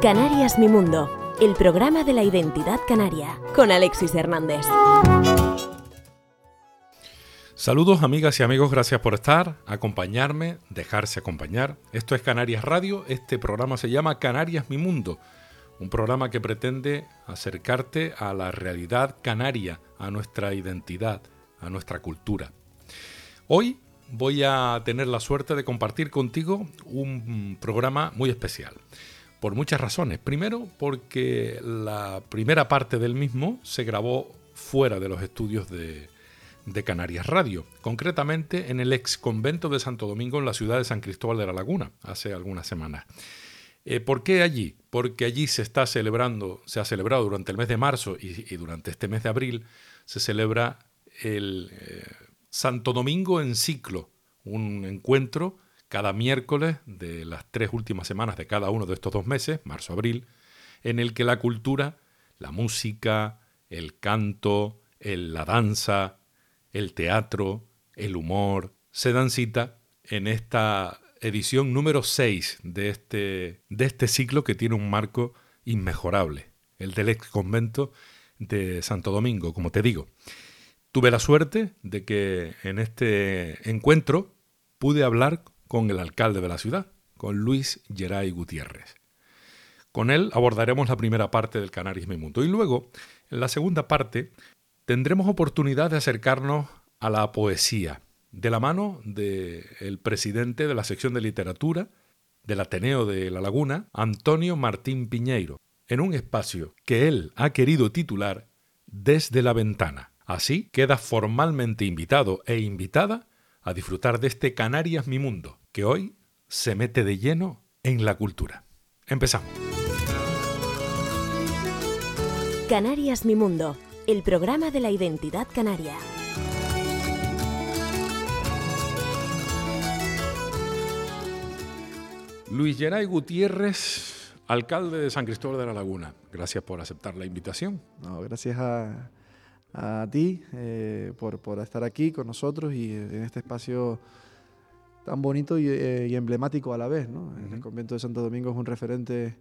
Canarias Mi Mundo, el programa de la identidad canaria, con Alexis Hernández. Saludos amigas y amigos, gracias por estar, acompañarme, dejarse acompañar. Esto es Canarias Radio, este programa se llama Canarias Mi Mundo, un programa que pretende acercarte a la realidad canaria, a nuestra identidad, a nuestra cultura. Hoy voy a tener la suerte de compartir contigo un programa muy especial por muchas razones. Primero, porque la primera parte del mismo se grabó fuera de los estudios de, Canarias Radio, concretamente en el ex convento de Santo Domingo en la ciudad de San Cristóbal de la Laguna, hace algunas semanas. Eh, ¿Por qué allí? Porque allí se está celebrando, se ha celebrado durante el mes de marzo y, durante este mes de abril, se celebra el eh, Santo Domingo en ciclo, un encuentro cada miércoles de las tres últimas semanas de cada uno de estos dos meses, marzo-abril, en el que la cultura, la música, el canto, la danza, el teatro, el humor, se dan cita en esta edición número 6 de este, de este ciclo que tiene un marco inmejorable, el del ex convento de Santo Domingo, como te digo. Tuve la suerte de que en este encuentro pude hablar con el alcalde de la ciudad, con Luis Geray Gutiérrez. Con él abordaremos la primera parte del Canarismo y Mundo y luego, en la segunda parte, tendremos oportunidad de acercarnos a la poesía, de la mano del presidente de la sección de literatura del Ateneo de La Laguna, Antonio Martín Piñeiro, en un espacio que él ha querido titular Desde la ventana. Así queda formalmente invitado e invitada a disfrutar de este Canarias Mi Mundo, que hoy se mete de lleno en la cultura. Empezamos. Canarias Mi Mundo, el programa de la identidad canaria. Luis Geray Gutiérrez, alcalde de San Cristóbal de la Laguna. Gracias por aceptar la invitación. gracias a, ti eh, por, por, estar aquí con nosotros y en este espacio tan bonito eh, y, emblemático a la vez. ¿no? El convento de Santo Domingo es un referente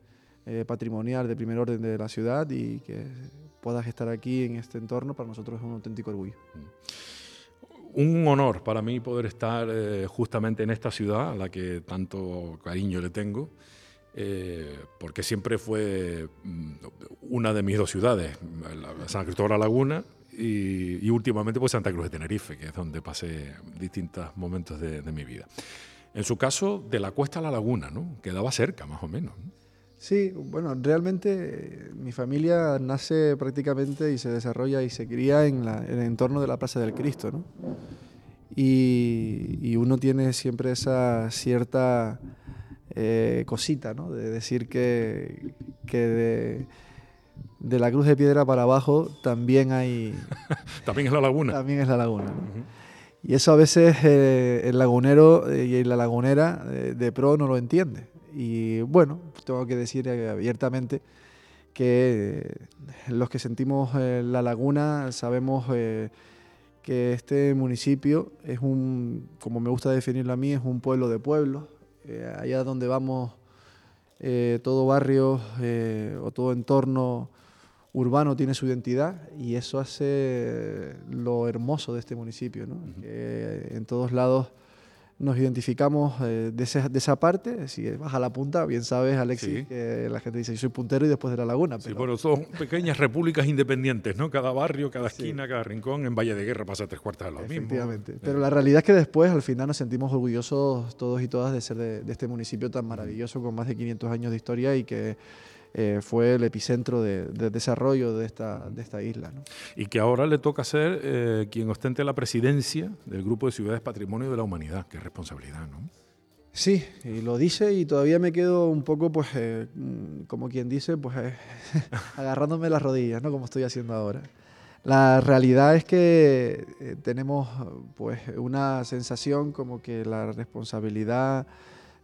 eh, patrimonial de primer orden de la ciudad y que puedas estar aquí en este entorno para nosotros es un auténtico orgullo. Un honor para mí poder estar eh, justamente en esta ciudad a la que tanto cariño le tengo. porque siempre fue mm, una de mis dos ciudades, San Cristóbal de la Laguna y, últimamente pues Santa Cruz de Tenerife, que es donde pasé distintos momentos de, mi vida. En su caso, de la cuesta a la laguna, ¿no? Quedaba cerca, más o menos. Sí, bueno, realmente mi familia nace prácticamente y se desarrolla y se cría en, el entorno de la Plaza del Cristo, ¿no? Y, uno tiene siempre esa cierta eh, cosita, ¿no? De decir que, que de, de la Cruz de Piedra para abajo también hay... también es la laguna. También es la laguna. Y eso a veces eh, el lagunero eh, y la lagunera eh, de pro no lo entiende. Y bueno, tengo que decir abiertamente que los que sentimos la laguna sabemos que este municipio es un, como me gusta definirlo a mí, es un pueblo de pueblos. allá donde vamos, todo barrio o todo entorno urbano tiene su identidad y eso hace lo hermoso de este municipio, ¿no? que en todos lados nos identificamos eh, de, esa, parte. Si vas a la punta, bien sabes, Alexis, que la gente dice, yo soy puntero y después de la laguna. Pero... Sí, bueno, son pequeñas repúblicas independientes, ¿no? Cada barrio, cada esquina, cada rincón, en Valle de Guerra pasa tres cuartas de lo mismo. Efectivamente. Pero la realidad es que después, al final, nos sentimos orgullosos todos y todas de ser de, de este municipio tan maravilloso, con más de 500 años de historia y que eh, fue el epicentro de, desarrollo de esta, de esta isla. Y que ahora le toca ser eh, quien ostente la presidencia del Grupo de Ciudades Patrimonio de la Humanidad, qué responsabilidad, ¿no? Sí, y lo dice y todavía me quedo un poco, pues, eh, como quien dice, pues, agarrándome las rodillas, ¿no? Como estoy haciendo ahora. La realidad es que tenemos, pues, una sensación como que la responsabilidad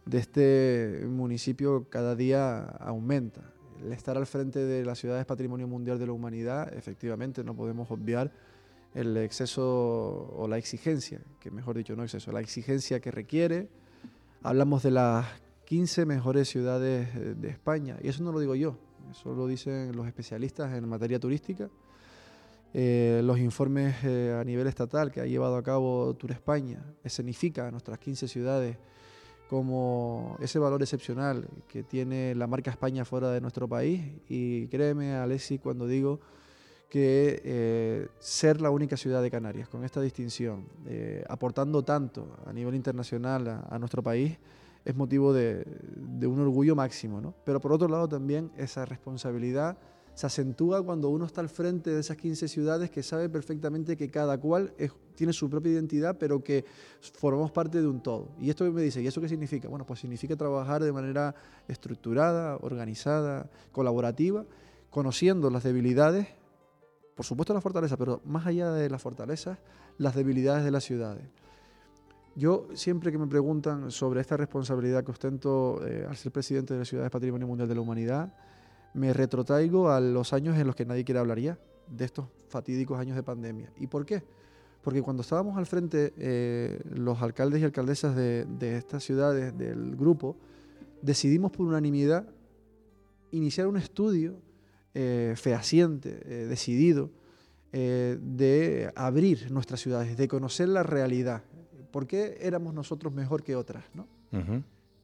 de este municipio cada día aumenta el estar al frente de las ciudades Patrimonio Mundial de la Humanidad, efectivamente no podemos obviar el exceso o la exigencia, que mejor dicho, no exceso, la exigencia que requiere. Hablamos de las 15 mejores ciudades eh, de España, y eso no lo digo yo, eso lo dicen los especialistas en materia turística. Eh, los informes eh, a nivel estatal que ha llevado a cabo Tour España escenifica a nuestras 15 ciudades como ese valor excepcional que tiene la marca España fuera de nuestro país y créeme Alexi cuando digo que eh, ser la única ciudad de Canarias con esta distinción, aportando tanto a nivel internacional a, nuestro país, es motivo de, de, un orgullo máximo. ¿no? Pero por otro lado también esa responsabilidad se acentúa cuando uno está al frente de esas 15 ciudades que sabe perfectamente que cada cual tiene su propia identidad, pero que formamos parte de un todo. Y esto me dice, ¿y eso qué significa? Bueno, pues significa trabajar de manera estructurada, organizada, colaborativa, conociendo las debilidades, por supuesto las fortalezas, pero más allá de las fortalezas, las debilidades de las ciudades. Yo siempre que me preguntan sobre esta responsabilidad que ostento eh, al ser presidente de la Ciudad Patrimonio Mundial de la Humanidad, me retrotraigo a los años en los que nadie quiere hablar ya, de estos fatídicos años de pandemia. ¿Y por qué? Porque cuando estábamos al frente, eh, los alcaldes y alcaldesas de, estas ciudades, del grupo, decidimos por unanimidad iniciar un estudio eh, fehaciente, eh, decidido, de abrir nuestras ciudades, de conocer la realidad. ¿Por qué éramos nosotros mejor que otras? ¿no?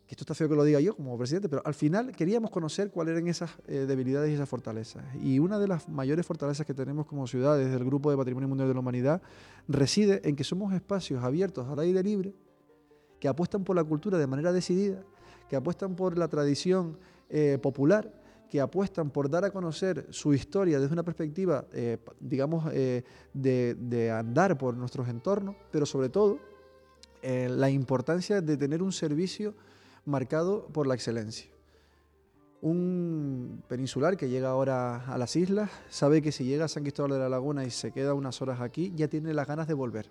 Que esto está feo que lo diga yo como presidente, pero al final queríamos conocer cuáles eran esas eh, debilidades y esas fortalezas. Y una de las mayores fortalezas que tenemos como ciudades del Grupo de Patrimonio Mundial de la Humanidad reside en que somos espacios abiertos al aire libre, que apuestan por la cultura de manera decidida, que apuestan por la tradición eh, popular, que apuestan por dar a conocer su historia desde una perspectiva, eh, digamos, de, de andar por nuestros entornos, pero sobre todo la importancia de tener un servicio marcado por la excelencia. Un peninsular que llega ahora a las islas sabe que si llega a San Cristóbal de la Laguna y se queda unas horas aquí, ya tiene las ganas de volver.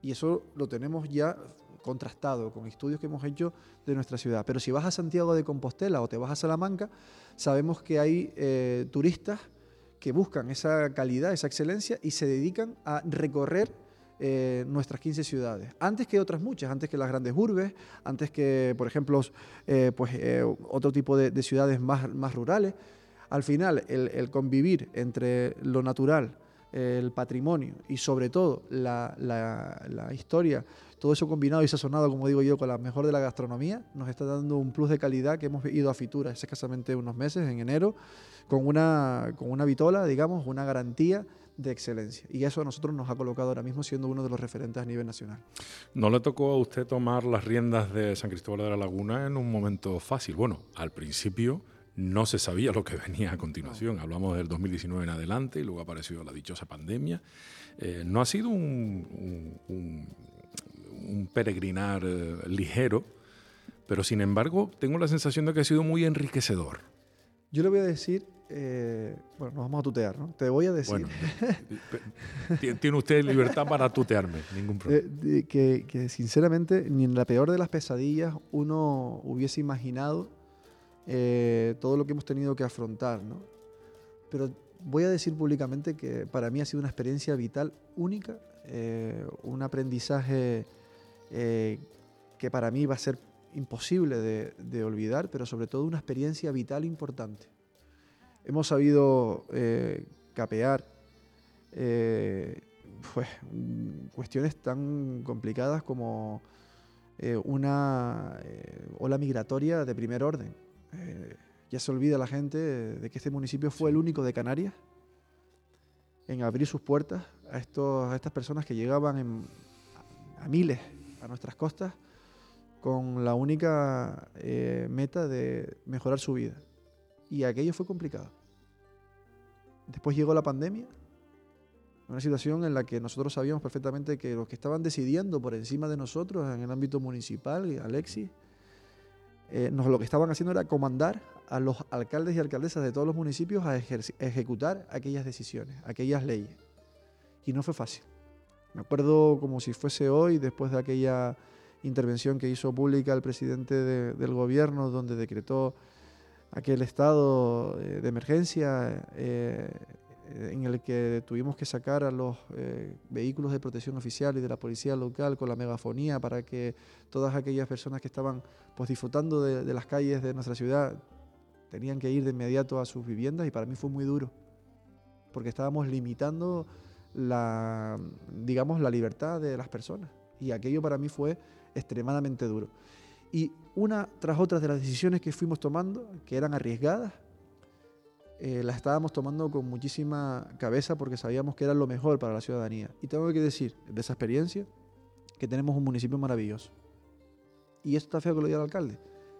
Y eso lo tenemos ya contrastado con estudios que hemos hecho de nuestra ciudad. Pero si vas a Santiago de Compostela o te vas a Salamanca, sabemos que hay eh, turistas que buscan esa calidad, esa excelencia y se dedican a recorrer eh, nuestras 15 ciudades. Antes que otras muchas, antes que las grandes urbes, antes que, por ejemplo, eh, pues, eh, otro tipo de, ciudades más, más, rurales. Al final, el, convivir entre lo natural, el patrimonio y sobre todo la, la, historia, todo eso combinado y sazonado, como digo yo, con la mejor de la gastronomía, nos está dando un plus de calidad que hemos ido a Fitura escasamente unos meses, en enero, con una, con una vitola, digamos, una garantía de excelencia. Y eso a nosotros nos ha colocado ahora mismo siendo uno de los referentes a nivel nacional. ¿No le tocó a usted tomar las riendas de San Cristóbal de la Laguna en un momento fácil? Bueno, al principio no se sabía lo que venía a continuación. Hablamos del 2019 en adelante y luego ha aparecido la dichosa pandemia. Eh, no ha sido un, un, peregrinar eh, ligero, pero sin embargo tengo la sensación de que ha sido muy enriquecedor. Yo le voy a decir eh, bueno, nos vamos a tutear, ¿no? Te voy a decir. tiene usted libertad para tutearme, ningún problema. que, sinceramente, ni en la peor de las pesadillas uno hubiese imaginado eh, todo lo que hemos tenido que afrontar, ¿no? Pero voy a decir públicamente que para mí ha sido una experiencia vital única, eh, un aprendizaje que para mí va a ser imposible de olvidar, pero sobre todo una experiencia vital importante hemos sabido eh, capear eh, pues, cuestiones tan complicadas como eh, una ola migratoria de primer orden. ya se olvida la gente de que este municipio fue el único de Canarias en abrir sus puertas a, estos, a estas personas que llegaban a miles a nuestras costas con la única meta de mejorar su vida. Y aquello fue complicado. Después llegó la pandemia, una situación en la que nosotros sabíamos perfectamente que los que estaban decidiendo por encima de nosotros en el ámbito municipal, Alexis, eh, nos, lo que estaban haciendo era comandar a los alcaldes y alcaldesas de todos los municipios a ejecutar aquellas decisiones, aquellas leyes. Y no fue fácil. Me acuerdo como si fuese hoy, después de aquella intervención que hizo pública el presidente del gobierno, donde decretó aquel estado eh, de emergencia, eh, en el que tuvimos que sacar a los eh, vehículos de protección oficial y de la policía local con la megafonía para que todas aquellas personas que estaban pues, disfrutando de, de las calles de nuestra ciudad tenían que ir de inmediato a sus viviendas y para mí fue muy duro, porque estábamos limitando la, digamos, la libertad de las personas. Y aquello para mí fue extremadamente duro. Y una tras otra de las decisiones que fuimos tomando, que eran arriesgadas, eh, las estábamos tomando con muchísima cabeza porque sabíamos que era lo mejor para la ciudadanía. Y tengo que decir, de esa experiencia, que tenemos un municipio maravilloso. Y esto está feo que lo diga el alcalde,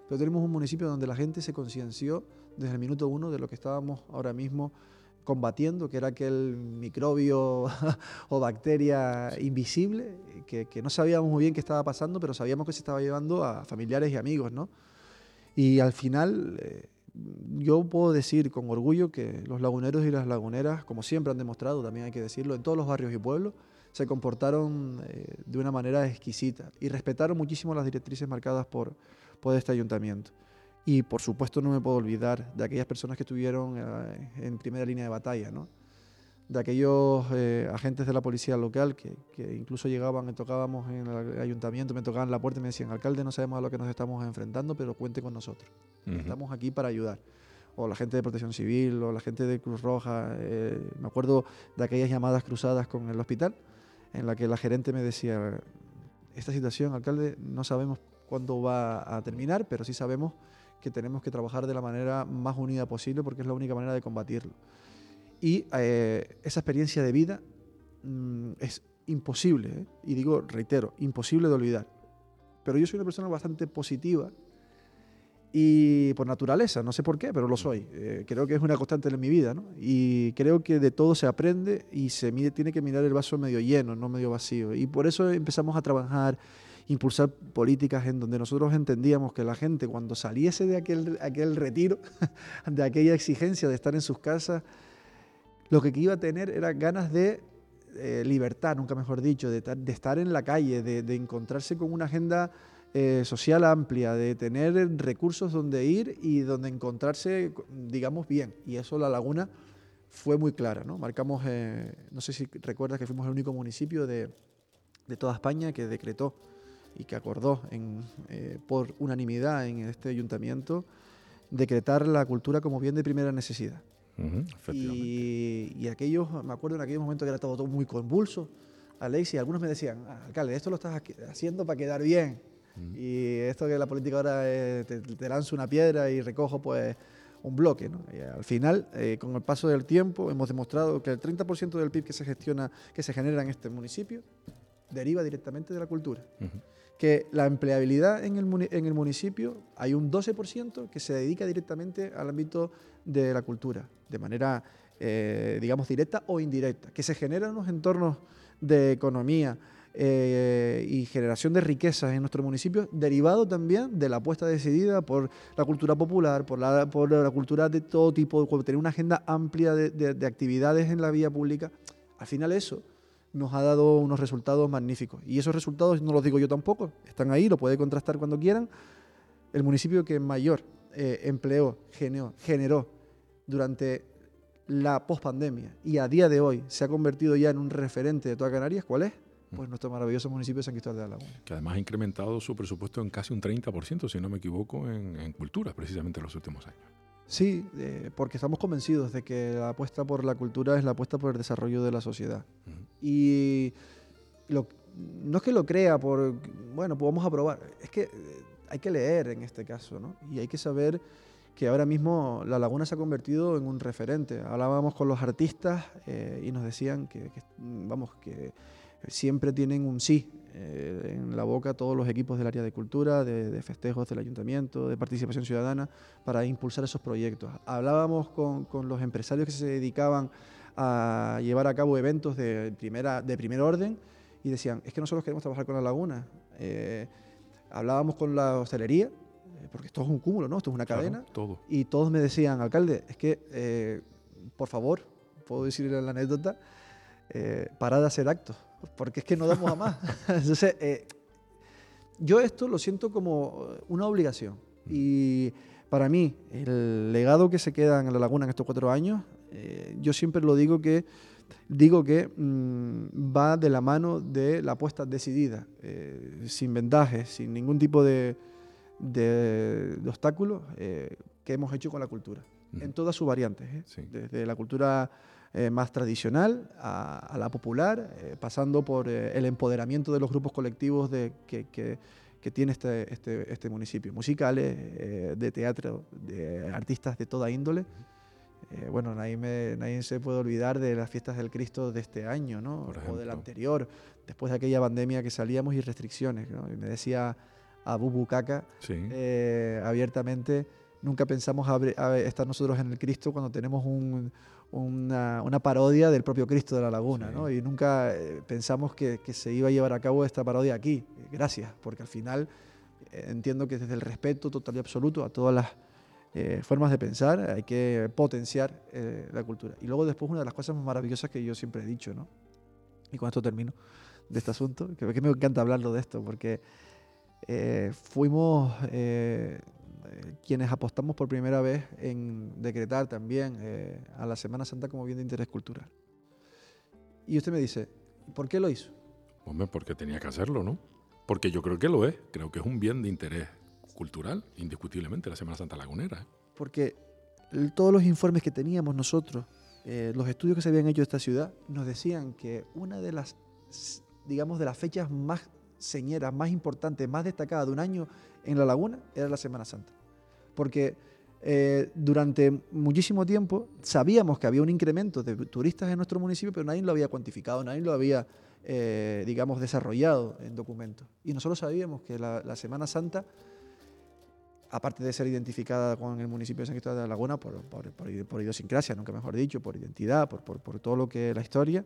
pero tenemos un municipio donde la gente se concienció desde el minuto uno de lo que estábamos ahora mismo combatiendo, que era aquel microbio o bacteria invisible, que, no sabíamos muy bien qué estaba pasando, pero sabíamos que se estaba llevando a familiares y amigos, ¿no? Y al final, eh, yo puedo decir con orgullo que los laguneros y las laguneras, como siempre han demostrado, también hay que decirlo, en todos los barrios y pueblos, se comportaron eh, de una manera exquisita y respetaron muchísimo las directrices marcadas por, por este ayuntamiento. Y por supuesto no me puedo olvidar de aquellas personas que estuvieron eh, en primera línea de batalla, ¿no? de aquellos eh, agentes de la policía local que, que, incluso llegaban y tocábamos en el ayuntamiento, me tocaban la puerta y me decían, alcalde, no sabemos a lo que nos estamos enfrentando, pero cuente con nosotros. Uh -huh. Estamos aquí para ayudar. O la gente de Protección Civil, o la gente de Cruz Roja. Eh, me acuerdo de aquellas llamadas cruzadas con el hospital, en la que la gerente me decía, esta situación, alcalde, no sabemos cuándo va a terminar, pero sí sabemos que tenemos que trabajar de la manera más unida posible porque es la única manera de combatirlo. Y eh, esa experiencia de vida mmm, es imposible, ¿eh? y digo, reitero, imposible de olvidar. Pero yo soy una persona bastante positiva y por naturaleza, no sé por qué, pero lo soy. Eh, creo que es una constante en mi vida, ¿no? Y creo que de todo se aprende y se mide, tiene que mirar el vaso medio lleno, no medio vacío. Y por eso empezamos a trabajar, impulsar políticas en donde nosotros entendíamos que la gente cuando saliese de aquel, aquel retiro, de aquella exigencia de estar en sus casas, lo que iba a tener era ganas de eh, libertad, nunca mejor dicho, de, estar en la calle, de, de encontrarse con una agenda eh, social amplia, de tener recursos donde ir y donde encontrarse, digamos, bien. Y eso la laguna fue muy clara, ¿no? Marcamos, eh, no sé si recuerdas que fuimos el único municipio de, de toda España que decretó y que acordó en, eh, por unanimidad en este ayuntamiento decretar la cultura como bien de primera necesidad. Uh -huh, y, y aquellos, me acuerdo en aquellos momentos que era todo, todo muy convulso, Alex, y algunos me decían, ah, alcalde, esto lo estás haciendo para quedar bien. Y esto que la política ahora es, te, te, lanzo una piedra y recojo pues un bloque. ¿no? Y al final, eh, con el paso del tiempo, hemos demostrado que el 30% del PIB que se gestiona, que se genera en este municipio, deriva directamente de la cultura. Uh -huh. Que la empleabilidad en el, en el municipio, hay un 12% que se dedica directamente al ámbito de la cultura, de manera, eh, digamos, directa o indirecta, que se generan unos entornos de economía, eh, y generación de riquezas en nuestro municipio, derivado también de la apuesta decidida por la cultura popular, por la, por la cultura de todo tipo, por tener una agenda amplia de, de, de actividades en la vía pública. Al final eso nos ha dado unos resultados magníficos. Y esos resultados no los digo yo tampoco, están ahí, lo puede contrastar cuando quieran. El municipio que mayor eh, empleó, generó, generó durante la pospandemia y a día de hoy se ha convertido ya en un referente de toda Canarias, ¿cuál es? pues nuestro maravilloso municipio de San Cristóbal de la Laguna. Que además ha incrementado su presupuesto en casi un 30%, si no me equivoco, en, en cultura, precisamente en los últimos años. Sí, eh, porque estamos convencidos de que la apuesta por la cultura es la apuesta por el desarrollo de la sociedad. Uh -huh. Y lo, no es que lo crea por, bueno, pues vamos a probar, es que hay que leer en este caso, ¿no? Y hay que saber que ahora mismo La Laguna se ha convertido en un referente. Hablábamos con los artistas eh, y nos decían que, que vamos, que siempre tienen un sí eh, en la boca todos los equipos del área de cultura, de, de, festejos del ayuntamiento, de participación ciudadana, para impulsar esos proyectos. Hablábamos con, con, los empresarios que se dedicaban a llevar a cabo eventos de, primera, de primer orden y decían, es que nosotros queremos trabajar con la laguna. Eh, hablábamos con la hostelería, eh, porque esto es un cúmulo, ¿no? Esto es una cadena. Todo. Y todos me decían, alcalde, es que, eh, por favor, puedo decirle la anécdota, eh, para de hacer actos, porque es que no damos a más. Entonces, eh, yo esto lo siento como una obligación. Y para mí, el legado que se queda en la laguna en estos cuatro años eh, yo siempre lo digo que digo que mm, va de la mano de la apuesta decidida, eh, sin vendajes, sin ningún tipo de, de, obstáculos que hemos hecho con la cultura, en todas sus variantes, desde la cultura más tradicional a, la popular, pasando por el empoderamiento de los grupos colectivos de, que, que que tiene este, este, este municipio. Musicales, eh, de teatro, de artistas de toda índole. Eh, bueno, nadie, nadie se puede olvidar de las fiestas del Cristo de este año, ¿no? O del anterior, después de aquella pandemia que salíamos y restricciones, ¿no? Y me decía a Bubu Caca eh, abiertamente, nunca pensamos estar nosotros en el Cristo cuando tenemos un, una, una, parodia del propio Cristo de la Laguna, ¿no? Y nunca eh, pensamos que, que, se iba a llevar a cabo esta parodia aquí. Gracias, porque al final eh, entiendo que desde el respeto total y absoluto a todas las eh, formas de pensar hay que potenciar la cultura. Y luego después una de las cosas más maravillosas que yo siempre he dicho, ¿no? Y con esto termino de este asunto, que, que me encanta hablarlo de esto, porque fuimos eh, quienes apostamos por primera vez en decretar también eh, a la Semana Santa como bien de interés cultural. Y usted me dice, ¿por qué lo hizo? Hombre, porque tenía que hacerlo, ¿no? Porque yo creo que lo es, creo que es un bien de interés cultural, indiscutiblemente, la Semana Santa Lagunera. ¿eh? Porque todos los informes que teníamos nosotros, los estudios que se habían hecho de esta ciudad, nos decían que una de las, digamos, de las fechas más señeras, más importantes, más destacadas de un año en la laguna era la Semana Santa porque eh, durante muchísimo tiempo sabíamos que había un incremento de turistas en nuestro municipio, pero nadie lo había cuantificado, nadie lo había, eh, digamos, desarrollado en documentos. Y nosotros sabíamos que la, Semana Santa, aparte de ser identificada con el municipio de San Cristóbal de la Laguna por, por, idiosincrasia, nunca mejor dicho, por identidad, por, todo lo que es la historia,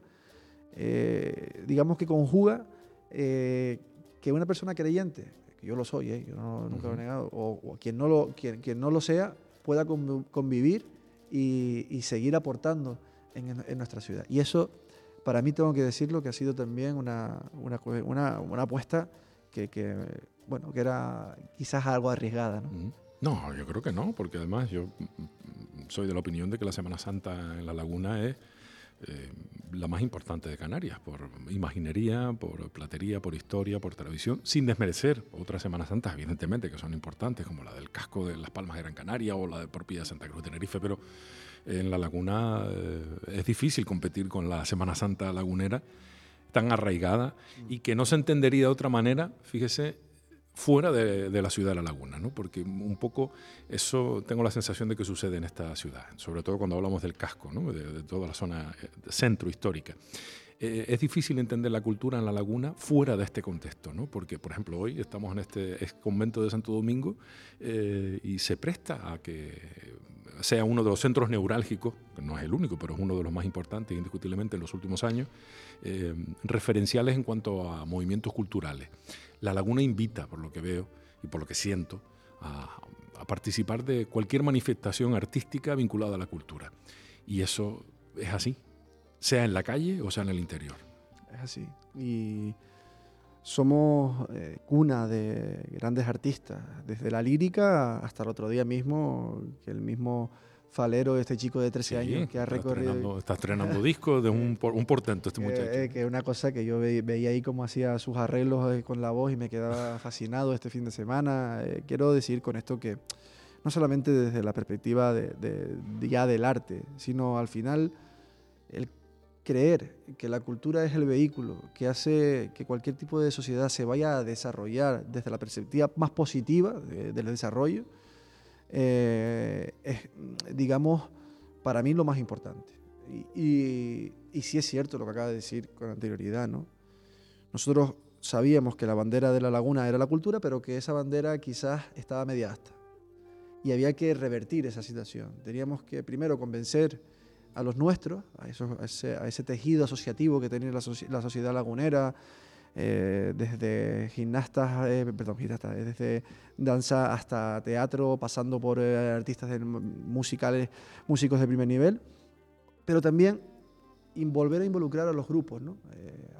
eh, digamos que conjuga que una persona creyente yo lo soy, ¿eh? yo nunca lo he negado, o, quien, no lo, quien, quien, no lo sea pueda convivir y, seguir aportando en, nuestra ciudad. Y eso, para mí tengo que decirlo, que ha sido también una, una, una, apuesta que, que, bueno, que era quizás algo arriesgada. ¿no? no, yo creo que no, porque además yo soy de la opinión de que la Semana Santa en la laguna es eh, la más importante de Canarias, por imaginería, por platería, por historia, por televisión, sin desmerecer otras Semanas Santas, evidentemente, que son importantes, como la del casco de Las Palmas de Gran Canaria o la de propia Santa Cruz de Tenerife, pero en la laguna eh, es difícil competir con la Semana Santa lagunera tan arraigada y que no se entendería de otra manera, fíjese, fuera de, la ciudad de La Laguna, ¿no? porque un poco eso tengo la sensación de que sucede en esta ciudad, sobre todo cuando hablamos del casco, ¿no? de, toda la zona eh, centro histórica. Eh, es difícil entender la cultura en La Laguna fuera de este contexto, ¿no? porque por ejemplo hoy estamos en este convento de Santo Domingo eh, y se presta a que sea uno de los centros neurálgicos, no es el único, pero es uno de los más importantes indiscutiblemente en los últimos años, referenciales en cuanto a movimientos culturales. La Laguna invita, por lo que veo y por lo que siento, a, participar de cualquier manifestación artística vinculada a la cultura. Y eso es así, sea en la calle o sea en el interior. Es así. Y somos eh, cuna de grandes artistas, desde la lírica hasta el otro día mismo, que el mismo Falero, este chico de 13 años que ha recorrido. está estrenando discos de un, un portento este muchacho. Eh, que es una cosa que yo veía ahí cómo hacía sus arreglos eh, con la voz y me quedaba fascinado este fin de semana. Eh, quiero decir con esto que no solamente desde la perspectiva de, ya del arte, sino al final el creer que la cultura es el vehículo que hace que cualquier tipo de sociedad se vaya a desarrollar desde la perspectiva más positiva del desarrollo eh, es, digamos, para mí lo más importante. Y, y, sí es cierto lo que acaba de decir con anterioridad, ¿no? Nosotros sabíamos que la bandera de la laguna era la cultura, pero que esa bandera quizás estaba media asta. Y había que revertir esa situación. Teníamos que primero convencer a los nuestros, a, ese, tejido asociativo que tenía la sociedad lagunera, eh, desde gimnastas, eh, perdón, gimnastas, eh, desde danza hasta teatro, pasando por artistas musicales, músicos de primer nivel, pero también volver a involucrar a los grupos, ¿no?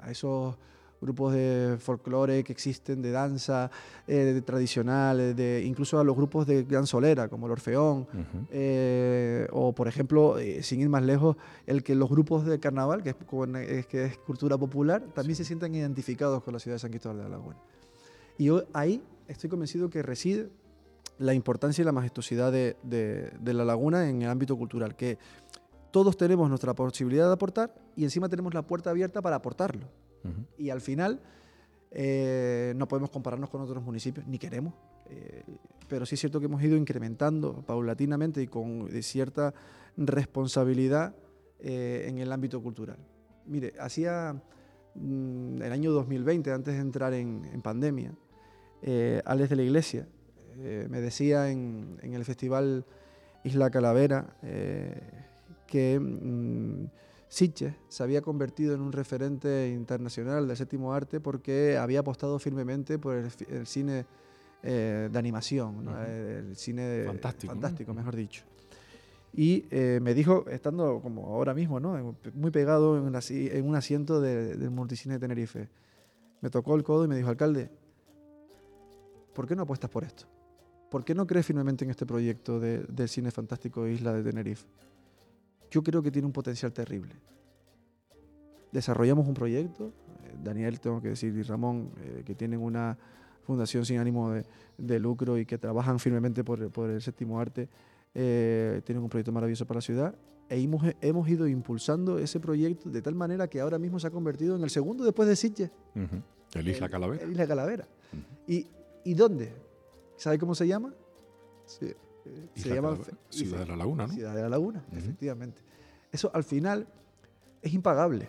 a esos grupos de folclore que existen, de danza eh, tradicional, de, incluso a los grupos de gran solera, como el Orfeón, eh, o por ejemplo, eh, sin ir más lejos, el que los grupos de carnaval, que es, que es cultura popular, también se sientan identificados con la ciudad de San Cristóbal de la Laguna. Y yo ahí estoy convencido que reside la importancia y la majestuosidad de, de, la laguna en el ámbito cultural, que todos tenemos nuestra posibilidad de aportar y encima tenemos la puerta abierta para aportarlo. Y al final eh, no podemos compararnos con otros municipios, ni queremos. Eh, pero sí es cierto que hemos ido incrementando paulatinamente y con cierta responsabilidad eh, en el ámbito cultural. Mire, hacía mm, el año 2020, antes de entrar en, pandemia, Alex de la Iglesia me decía en, el festival Isla Calavera que mm, Sitges se había convertido en un referente internacional del séptimo arte porque había apostado firmemente por el, cine eh, de animación, el cine fantástico, fantástico mejor dicho. Y eh, me dijo, estando como ahora mismo, ¿no? muy pegado en, en un asiento del multicine de Tenerife, me tocó el codo y me dijo, alcalde, ¿por qué no apuestas por esto? ¿Por qué no crees firmemente en este proyecto del cine fantástico Isla de Tenerife? Yo creo que tiene un potencial terrible. Desarrollamos un proyecto, eh, Daniel, tengo que decir, y Ramón, eh, que tienen una fundación sin ánimo de, lucro y que trabajan firmemente por, el séptimo arte, eh, tienen un proyecto maravilloso para la ciudad e hemos, hemos, ido impulsando ese proyecto de tal manera que ahora mismo se ha convertido en el segundo después de Sitges. El Isla Calavera. El Isla Calavera. ¿Y, ¿Y dónde? ¿Sabe cómo se llama? Sí. Se llama Ciudad de la Laguna, ¿no? Ciudad de la Laguna, efectivamente. Eso al final es impagable.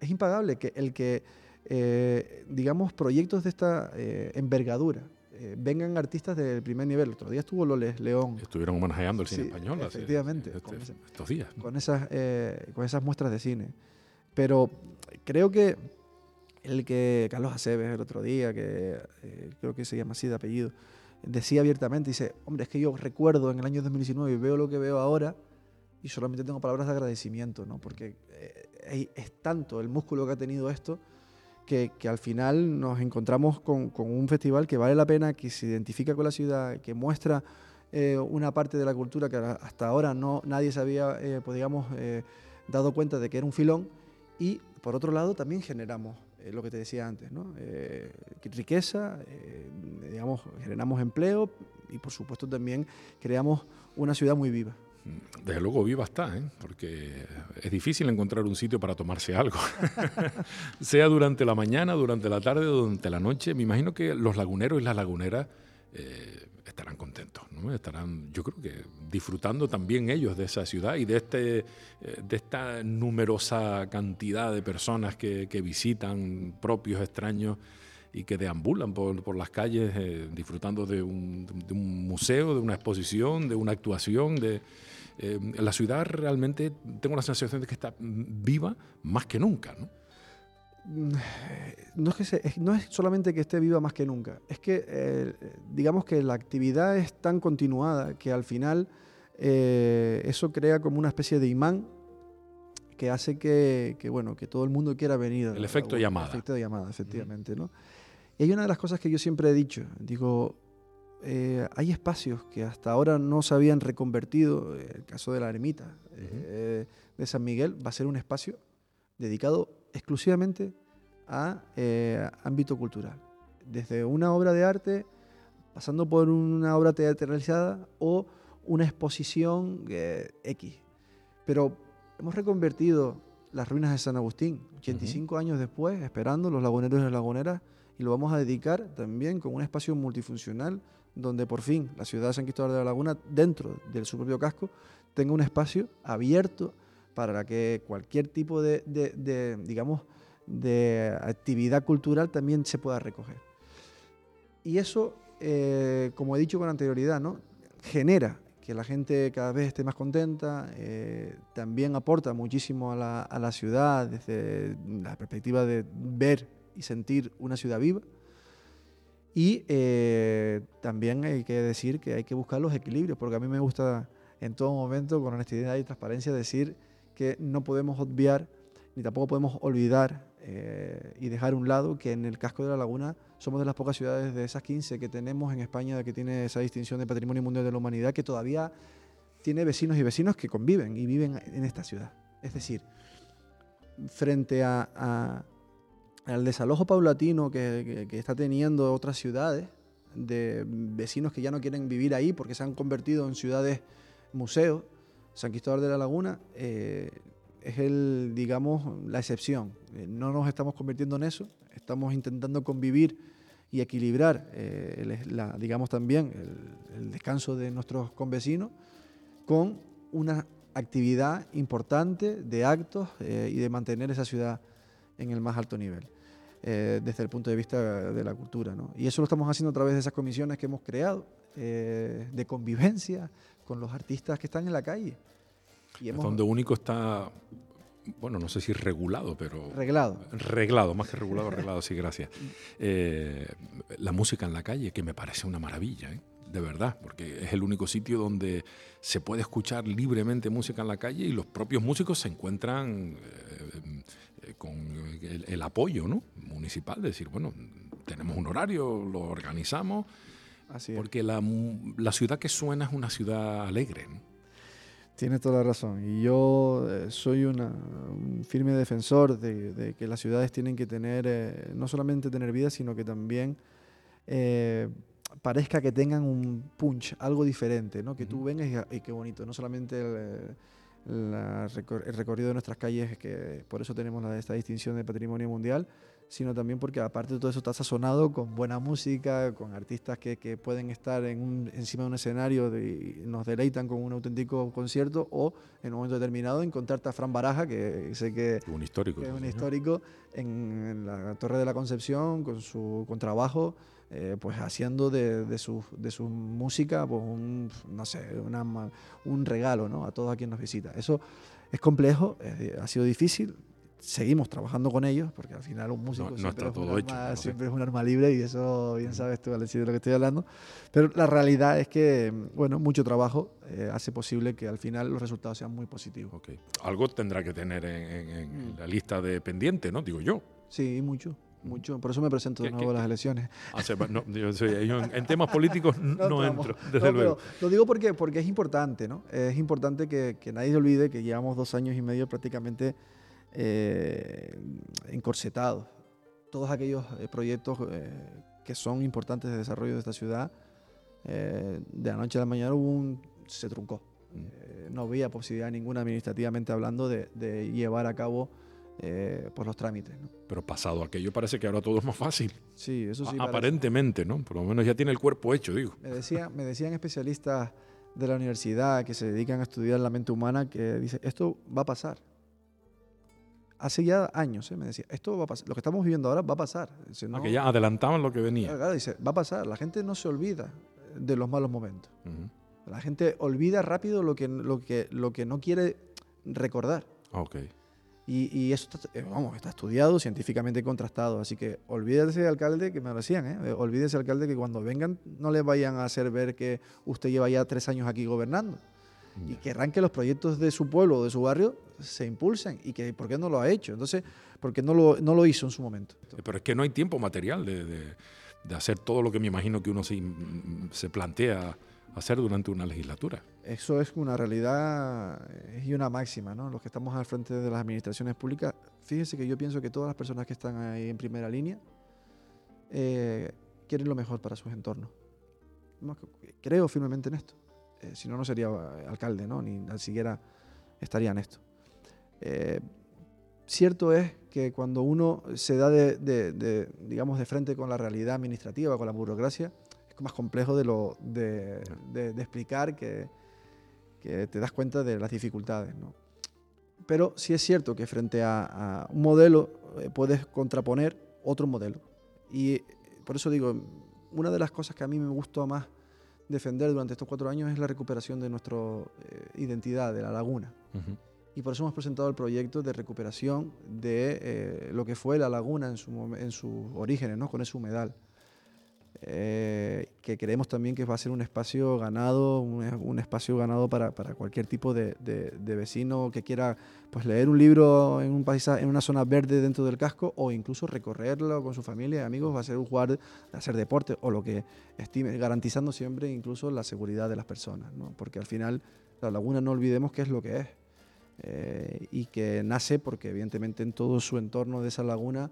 Es impagable que el que, eh, digamos, proyectos de esta eh, envergadura eh, vengan artistas del primer nivel. El otro día estuvo Loles León. Estuvieron homenajeando el cine español. Efectivamente. Este, estos días. Con esas, con esas muestras de cine. Pero creo que el que Carlos Aceves el otro día, que creo que se llama así de apellido, decía abiertamente, dice, hombre, es que yo recuerdo en el año 2019 y veo lo que veo ahora y solamente tengo palabras de agradecimiento, ¿no? Porque eh, es tanto el músculo que ha tenido esto que, que al final nos encontramos con, con, un festival que vale la pena, que se identifica con la ciudad, que muestra eh, una parte de la cultura que hasta ahora no, nadie se había, eh, pues, digamos, dado cuenta de que era un filón y por otro lado también generamos lo que te decía antes, ¿no? Riqueza, digamos, generamos empleo y por supuesto también creamos una ciudad muy viva. Desde luego viva está, ¿eh? porque es difícil encontrar un sitio para tomarse algo. sea durante la mañana, durante la tarde o durante la noche. Me imagino que los laguneros y las laguneras eh, estarán contentos, ¿no? estarán, yo creo que disfrutando también ellos de esa ciudad y de, este, eh, de esta numerosa cantidad de personas que, visitan propios extraños y que deambulan por, las calles eh, disfrutando de un, museo, de una exposición, de una actuación. De, la ciudad realmente tengo la sensación de que está viva más que nunca. ¿no? no es, no es solamente que esté viva más que nunca, es que eh, digamos que la actividad es tan continuada que al final eh, eso crea como una especie de imán que hace que, bueno, que todo el mundo quiera venir. El efecto llamada. El efecto de llamada, efectivamente. ¿no? Y hay una de las cosas que yo siempre he dicho, digo, eh, hay espacios que hasta ahora no se habían reconvertido, el caso de la ermita de San Miguel va a ser un espacio dedicado exclusivamente a eh, ámbito cultural. Desde una obra de arte, pasando por una obra teatralizada o una exposición eh, X. Pero hemos reconvertido las ruinas de San Agustín, 85 años después, esperando los laguneros y las laguneras, y lo vamos a dedicar también con un espacio multifuncional donde por fin la ciudad de San Cristóbal de la Laguna, dentro de su propio casco, tenga un espacio abierto para que cualquier tipo de, digamos, de actividad cultural también se pueda recoger. Y eso, eh, como he dicho con anterioridad, ¿no? genera que la gente cada vez esté más contenta, eh, también aporta muchísimo a la, ciudad desde la perspectiva de ver y sentir una ciudad viva. Y eh, también hay que decir que hay que buscar los equilibrios, porque a mí me gusta en todo momento, con honestidad y transparencia, decir que no podemos obviar ni tampoco podemos olvidar eh, y dejar a un lado que en el casco de la laguna somos de las pocas ciudades de esas 15 que tenemos en España que tiene esa distinción de Patrimonio Mundial de la Humanidad que todavía tiene vecinos y vecinos que conviven y viven en esta ciudad. Es decir, frente a, al desalojo paulatino que, está teniendo otras ciudades, de vecinos que ya no quieren vivir ahí porque se han convertido en ciudades museos, San Cristóbal de la Laguna eh, es el, digamos, la excepción. Eh, no nos estamos convirtiendo en eso, estamos intentando convivir y equilibrar, eh, digamos también, el, descanso de nuestros convecinos con una actividad importante de actos y de mantener esa ciudad en el más alto nivel. Eh, desde el punto de vista de la cultura. ¿no? Y eso lo estamos haciendo a través de esas comisiones que hemos creado eh, de convivencia con los artistas que están en la calle. Y donde único está, bueno, no sé si regulado, pero... Reglado. Reglado, más que regulado, reglado, sí, gracias. Eh, la música en la calle, que me parece una maravilla, de verdad, porque es el único sitio donde se puede escuchar libremente música en la calle y los propios músicos se encuentran eh, con el, apoyo ¿no? municipal, decir, bueno, tenemos un horario, lo organizamos, Así porque la, la, ciudad que suena es una ciudad alegre. ¿no? Tienes toda la razón. Y yo eh, soy una, un firme defensor de, que las ciudades tienen que tener, eh, no solamente tener vida, sino que también parezca que tengan un punch, algo diferente, ¿no? que tú vengas y, qué bonito, no solamente el, el recorrido de nuestras calles, que por eso tenemos esta distinción de patrimonio mundial, sino también porque aparte de todo eso está sazonado con buena música, con artistas que, que pueden estar en un, encima de un escenario y nos deleitan con un auténtico concierto o en un momento determinado encontrarte a Fran Baraja, que sé que, un histórico, es un histórico en, la Torre de la Concepción con su contrabajo. Eh, pues haciendo de, de, su, de su música pues un, no sé, un regalo ¿no? a todos a quien nos visita. Eso es complejo, ha sido difícil, seguimos trabajando con ellos, porque al final un músico siempre, es un arma, siempre, es un arma, libre y eso bien sabes tú, Alexis, de lo que estoy hablando. Pero la realidad es que, bueno, mucho trabajo eh, hace posible que al final los resultados sean muy positivos. Okay. Algo tendrá que tener en, mm. la lista de pendientes, ¿no? Digo yo. Sí, mucho. Mucho, por eso me presento de nuevo a las elecciones. Ah, en, temas políticos no, entro, desde luego. Lo digo porque, porque es importante, ¿no? Es importante que, que nadie se olvide que llevamos dos años y medio prácticamente eh, encorsetados. Todos aquellos eh, proyectos eh, que son importantes de desarrollo de esta ciudad, de la noche a la mañana un, se truncó. Mm. no había posibilidad ninguna administrativamente hablando de, llevar a cabo por los trámites. Pero pasado aquello parece que ahora todo es más fácil. Sí, eso sí. aparentemente, ¿no? Por lo menos ya tiene el cuerpo hecho, digo. Me, decía, me decían especialistas de la universidad que se dedican a estudiar la mente humana que dice, esto va a pasar hace ya años, ¿eh? me decía, esto va a pasar, lo que estamos viviendo ahora va a pasar. Ah, que ya adelantaban lo que venía. Claro, dice, va a pasar, la gente no se olvida de los malos momentos. La gente olvida rápido lo que, lo que, lo que no quiere recordar. Okay. Y, y, eso está, eh, vamos, está estudiado, científicamente contrastado. Así que olvídese, alcalde, que me lo decían, ¿eh? olvídese, alcalde, que cuando vengan no le vayan a hacer ver que usted lleva ya tres años aquí gobernando y querrán que los proyectos de su pueblo o de su barrio se impulsen y que por qué no lo ha hecho. Entonces, ¿por qué no lo, no lo hizo en su momento? Pero es que no hay tiempo material de, de, hacer todo lo que me imagino que uno se, se plantea hacer durante una legislatura. Eso es una realidad y una máxima, ¿no? Los que estamos al frente de las administraciones públicas, fíjense que yo pienso que todas las personas que están ahí en primera línea eh, quieren lo mejor para sus entornos. Creo firmemente en esto. Eh, si no, no sería alcalde, ¿no? Ni siquiera estaría en esto. Eh, cierto es que cuando uno se da de, digamos, de frente con la realidad administrativa, con la burocracia, más complejo de, lo, de, explicar que, que, te das cuenta de las dificultades, ¿no? Pero sí es cierto que frente a, un modelo eh, puedes contraponer otro modelo. Y por eso digo, una de las cosas que a mí me gustó más defender durante estos cuatro años es la recuperación de nuestra eh, identidad, de la laguna. Y por eso hemos presentado el proyecto de recuperación de eh, lo que fue la laguna en, su, en sus orígenes, ¿no? con ese humedal. Eh, que creemos también que va a ser un espacio ganado, un, espacio ganado para, para cualquier tipo de, vecino que quiera pues, leer un libro en, un en una zona verde dentro del casco o incluso recorrerlo con su familia y amigos, va a ser un jugar, hacer deporte o lo que estime, garantizando siempre incluso la seguridad de las personas, ¿no? porque al final la laguna no olvidemos qué es lo que es. Eh, y que nace porque evidentemente en todo su entorno de esa laguna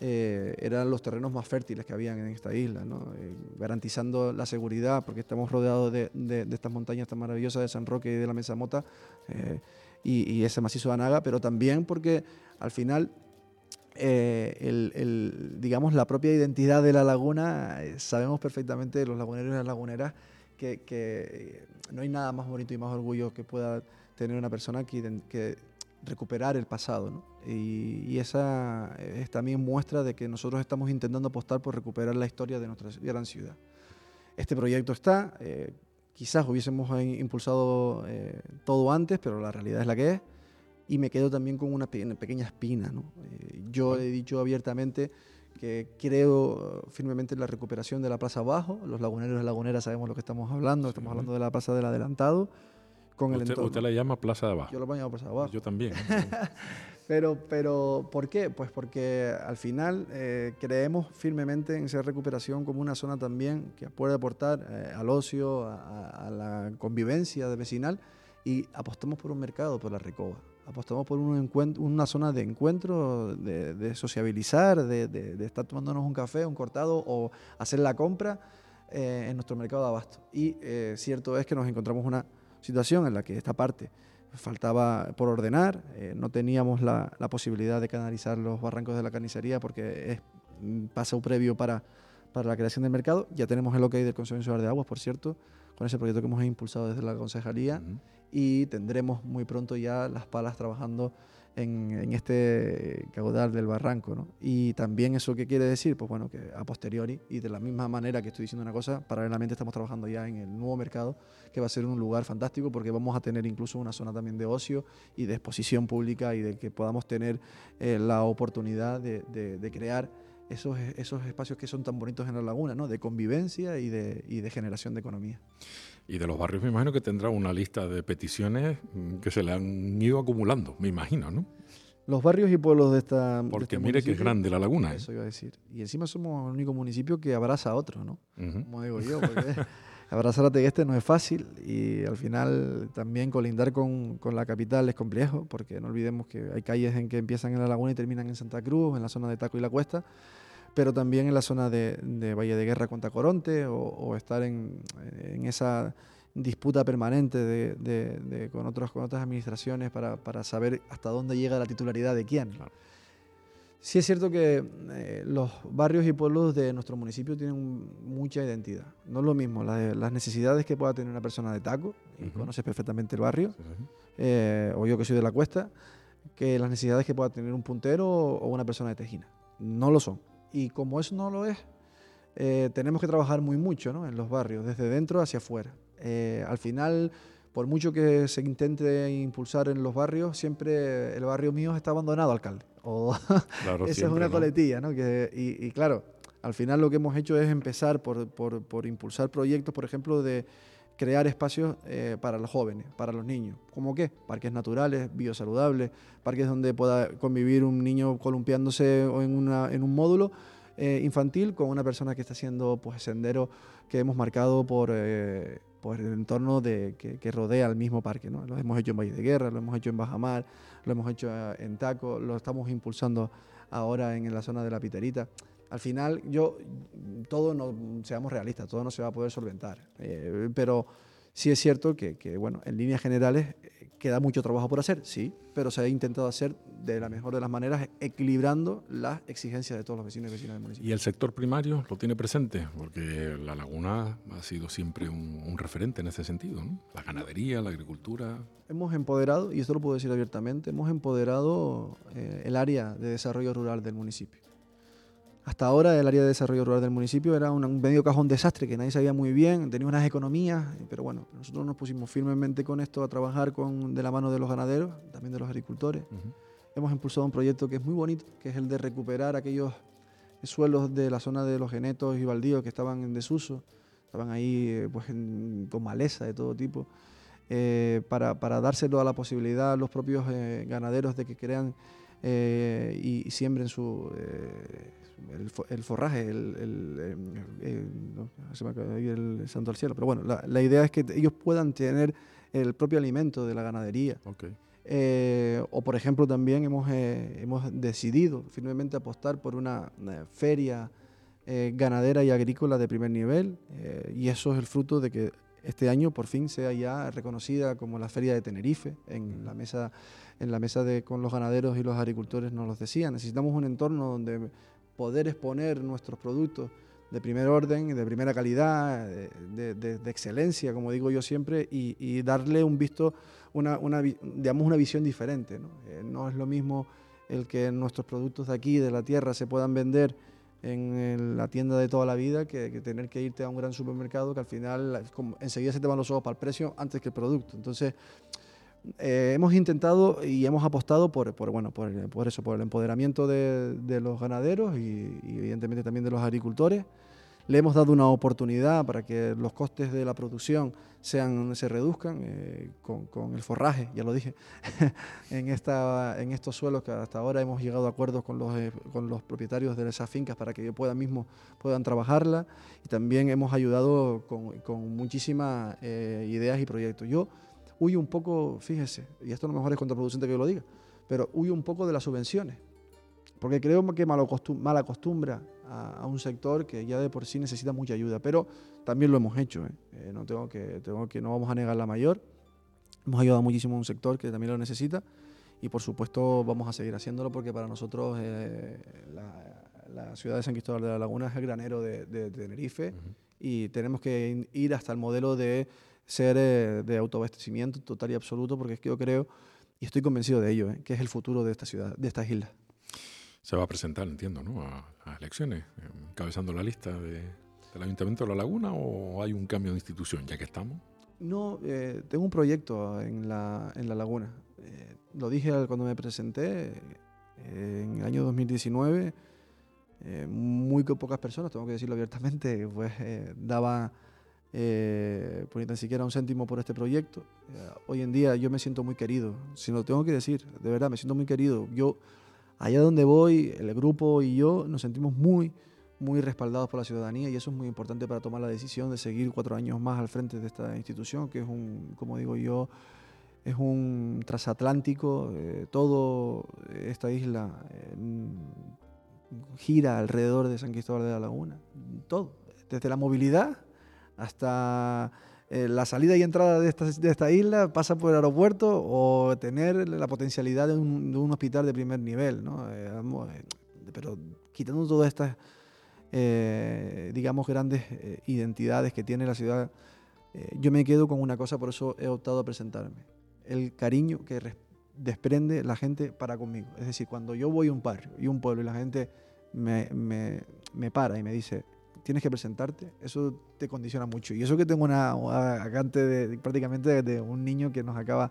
eh, eran los terrenos más fértiles que habían en esta isla, eh, garantizando la seguridad, porque estamos rodeados de, estas montañas tan maravillosas de San Roque y de la Mesa Mota eh, y, ese macizo de Anaga, pero también porque al final, el, digamos, la propia identidad de la laguna, sabemos perfectamente los laguneros y las laguneras que, no hay nada más bonito y más orgullo que pueda tener una persona que, que recuperar el pasado. ¿no? Y, esa es también muestra de que nosotros estamos intentando apostar por recuperar la historia de nuestra gran ciudad. Este proyecto está, eh, quizás hubiésemos impulsado eh, todo antes, pero la realidad es la que es. Y me quedo también con una pequeña espina. ¿no? Eh, yo he dicho abiertamente que creo firmemente en la recuperación de la Plaza Abajo. Los laguneros y laguneras sabemos lo que estamos hablando, estamos hablando de la Plaza del Adelantado con el usted, Usted la llama Plaza de Abajo. Yo lo llamo Plaza de Abajo. Yo también. pero, pero, ¿por qué? Pues porque al final eh, creemos firmemente en esa recuperación como una zona también que puede aportar eh, al ocio, a, la convivencia de vecinal y apostamos por un mercado, por la Recoba. Apostamos por un una zona de encuentro, de, sociabilizar, de, estar tomándonos un café, un cortado o hacer la compra eh, en nuestro mercado de abasto. Y cierto es que nos encontramos una situación en la que esta parte faltaba por ordenar, eh, no teníamos la, posibilidad de canalizar los barrancos de la carnicería porque es paso previo para, para la creación del mercado. Ya tenemos el OK del Consejo Insular de Aguas, por cierto, con ese proyecto que hemos impulsado desde la concejalía y tendremos muy pronto ya las palas trabajando en, este caudal del barranco. ¿no? Y también eso qué quiere decir, pues bueno, que a posteriori y de la misma manera que estoy diciendo una cosa, paralelamente estamos trabajando ya en el nuevo mercado, que va a ser un lugar fantástico porque vamos a tener incluso una zona también de ocio y de exposición pública y de que podamos tener eh, la oportunidad de, de, crear esos, esos espacios que son tan bonitos en la laguna, ¿no? de convivencia y de, y de generación de economía. Y de los barrios me imagino que tendrá una lista de peticiones que se le han ido acumulando, me imagino, ¿no? Los barrios y pueblos de esta... Porque este mire que es grande la laguna. ¿eh? Eso iba a decir. Y encima somos el único municipio que abraza a otro, ¿no? Como digo yo, porque abrazar a Tegueste no es fácil y al final también colindar con, con, la capital es complejo, porque no olvidemos que hay calles en que empiezan en la laguna y terminan en Santa Cruz, en la zona de Taco y la Cuesta pero también en la zona de, Valle de Guerra contra Coronte o, estar en, esa disputa permanente de, con, otros, con otras administraciones para, saber hasta dónde llega la titularidad de quién. Sí es cierto que eh, los barrios y pueblos de nuestro municipio tienen mucha identidad. No es lo mismo las necesidades que pueda tener una persona de Taco, y conoce perfectamente el barrio, eh, o yo que soy de la cuesta, que las necesidades que pueda tener un puntero o una persona de Tejina. No lo son. Y como eso no lo es, eh, tenemos que trabajar muy mucho ¿no? en los barrios, desde dentro hacia afuera. Eh, al final, por mucho que se intente impulsar en los barrios, siempre el barrio mío está abandonado, alcalde. O esa es una coletilla, ¿no? Que, y, claro, al final lo que hemos hecho es empezar por, por, por impulsar proyectos, por ejemplo, de crear espacios eh, para los jóvenes, para los niños. ¿Cómo qué? Parques naturales, biosaludables, parques donde pueda convivir un niño columpiándose en, una, un módulo eh, infantil con una persona que está haciendo pues, sendero que hemos marcado por, eh, el entorno de, que, rodea el mismo parque. ¿no? Lo hemos hecho en Valle de Guerra, lo hemos hecho en Bajamar, lo hemos hecho en Taco, lo estamos impulsando ahora en la zona de la Piterita al final yo, todo no, seamos realistas, todo no se va a poder solventar. Eh, pero sí es cierto que, bueno, en líneas generales eh, queda mucho trabajo por hacer, sí, pero se ha intentado hacer de la mejor de las maneras, equilibrando las exigencias de todos los vecinos y vecinas del municipio. ¿Y el sector primario lo tiene presente? Porque la laguna ha sido siempre un, referente en ese sentido, ¿no? La ganadería, la agricultura. Hemos empoderado, y esto lo puedo decir abiertamente, hemos empoderado eh, el área de desarrollo rural del municipio. Hasta ahora el área de desarrollo rural del municipio era un, medio cajón desastre que nadie sabía muy bien, tenía unas economías, pero bueno, nosotros nos pusimos firmemente con esto a trabajar con, de la mano de los ganaderos, también de los agricultores. Hemos impulsado un proyecto que es muy bonito, que es el de recuperar aquellos suelos de la zona de los genetos y baldíos que estaban en desuso, estaban ahí eh, pues, con maleza de todo tipo, eh, para, para, dárselo a la posibilidad a los propios ganaderos de que crean y, siembren su, el, forraje, el, se me el santo al cielo, pero bueno, la, idea es que ellos puedan tener el propio alimento de la ganadería. Eh, o por ejemplo también hemos, eh, hemos decidido firmemente apostar por una, feria eh, ganadera y agrícola de primer nivel y eso es el fruto de que este año por fin sea ya reconocida como la feria de Tenerife en la mesa en la mesa de con los ganaderos y los agricultores nos lo decían. Necesitamos un entorno donde poder exponer nuestros productos de primer orden, de primera calidad, de, excelencia, como digo yo siempre, y, darle un visto, una, digamos, una visión diferente. ¿no? Eh, no es lo mismo el que nuestros productos de aquí, de la tierra, se puedan vender en, la tienda de toda la vida que, tener que irte a un gran supermercado que al final enseguida se te van los ojos para el precio antes que el producto. Entonces, eh, hemos intentado y hemos apostado por, bueno, por, eso, por el empoderamiento de, los ganaderos y, evidentemente también de los agricultores. Le hemos dado una oportunidad para que los costes de la producción sean, se reduzcan eh, con, el forraje, ya lo dije, en, estos suelos que hasta ahora hemos llegado a acuerdos con los, eh, propietarios de esas fincas para que puedan mismo puedan trabajarla y también hemos ayudado con, con muchísimas ideas y proyectos. Yo huye un poco, fíjese, y esto a lo mejor es contraproducente que yo lo diga, pero huye un poco de las subvenciones, porque creo que mal acostumbra a, un sector que ya de por sí necesita mucha ayuda, pero también lo hemos hecho, ¿eh? Eh, no, tengo que, tengo que, no vamos a negar la mayor, hemos ayudado muchísimo a un sector que también lo necesita y por supuesto vamos a seguir haciéndolo porque para nosotros eh, la, ciudad de San Cristóbal de la Laguna es el granero de, Tenerife y tenemos que ir hasta el modelo de ser eh, de autoabastecimiento total y absoluto, porque es que yo creo, y estoy convencido de ello, eh, que es el futuro de esta ciudad, de estas islas. Se va a presentar, entiendo, ¿no? a, las elecciones, encabezando la lista de, del Ayuntamiento de La Laguna o hay un cambio de institución, ya que estamos? No, eh, tengo un proyecto en la, en la Laguna. lo dije cuando me presenté, en el año 2019, muy pocas personas, tengo que decirlo abiertamente, pues daba eh, por ni siquiera un céntimo por este proyecto. Eh, hoy en día yo me siento muy querido, si lo tengo que decir, de verdad, me siento muy querido. Yo, allá donde voy, el grupo y yo nos sentimos muy, muy respaldados por la ciudadanía y eso es muy importante para tomar la decisión de seguir cuatro años más al frente de esta institución, que es un, como digo yo, es un transatlántico, eh, todo esta isla gira alrededor de San Cristóbal de la Laguna, todo, desde la movilidad hasta eh, la salida y entrada de esta, isla pasa por el aeropuerto o tener la potencialidad de un, de un hospital de primer nivel, ¿no? Eh, eh, pero quitando todas estas, digamos, grandes identidades que tiene la ciudad, yo me quedo con una cosa, por eso he optado a presentarme. El cariño que desprende la gente para conmigo. Es decir, cuando yo voy a un barrio y un pueblo y la gente me, me, me para y me dice, tienes que presentarte, eso te condiciona mucho. Y eso que tengo una vacante de, prácticamente de un niño que nos acaba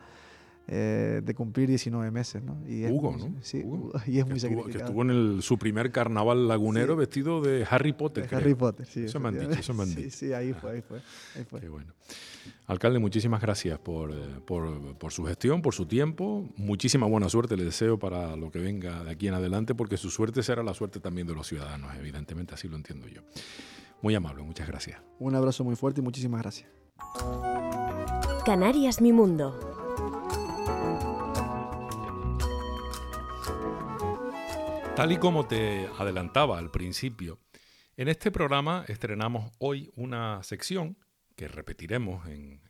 eh, de cumplir 19 meses, ¿no? Y Hugo, ¿no? Sí, y es muy estuvo, Que estuvo en el, su primer carnaval lagunero vestido de Harry Potter. De Harry Potter, sí. Eso me han dicho, eso me han dicho. Sí, ahí fue, ahí fue. Ahí fue. Qué bueno. Alcalde, muchísimas gracias por, eh, por, por, su gestión, por su tiempo. Muchísima buena suerte le deseo para lo que venga de aquí en adelante, porque su suerte será la suerte también de los ciudadanos, evidentemente, así lo entiendo yo. Muy amable, muchas gracias. Un abrazo muy fuerte y muchísimas gracias. Canarias Mi Mundo Tal y como te adelantaba al principio, en este programa estrenamos hoy una sección que repetiremos en,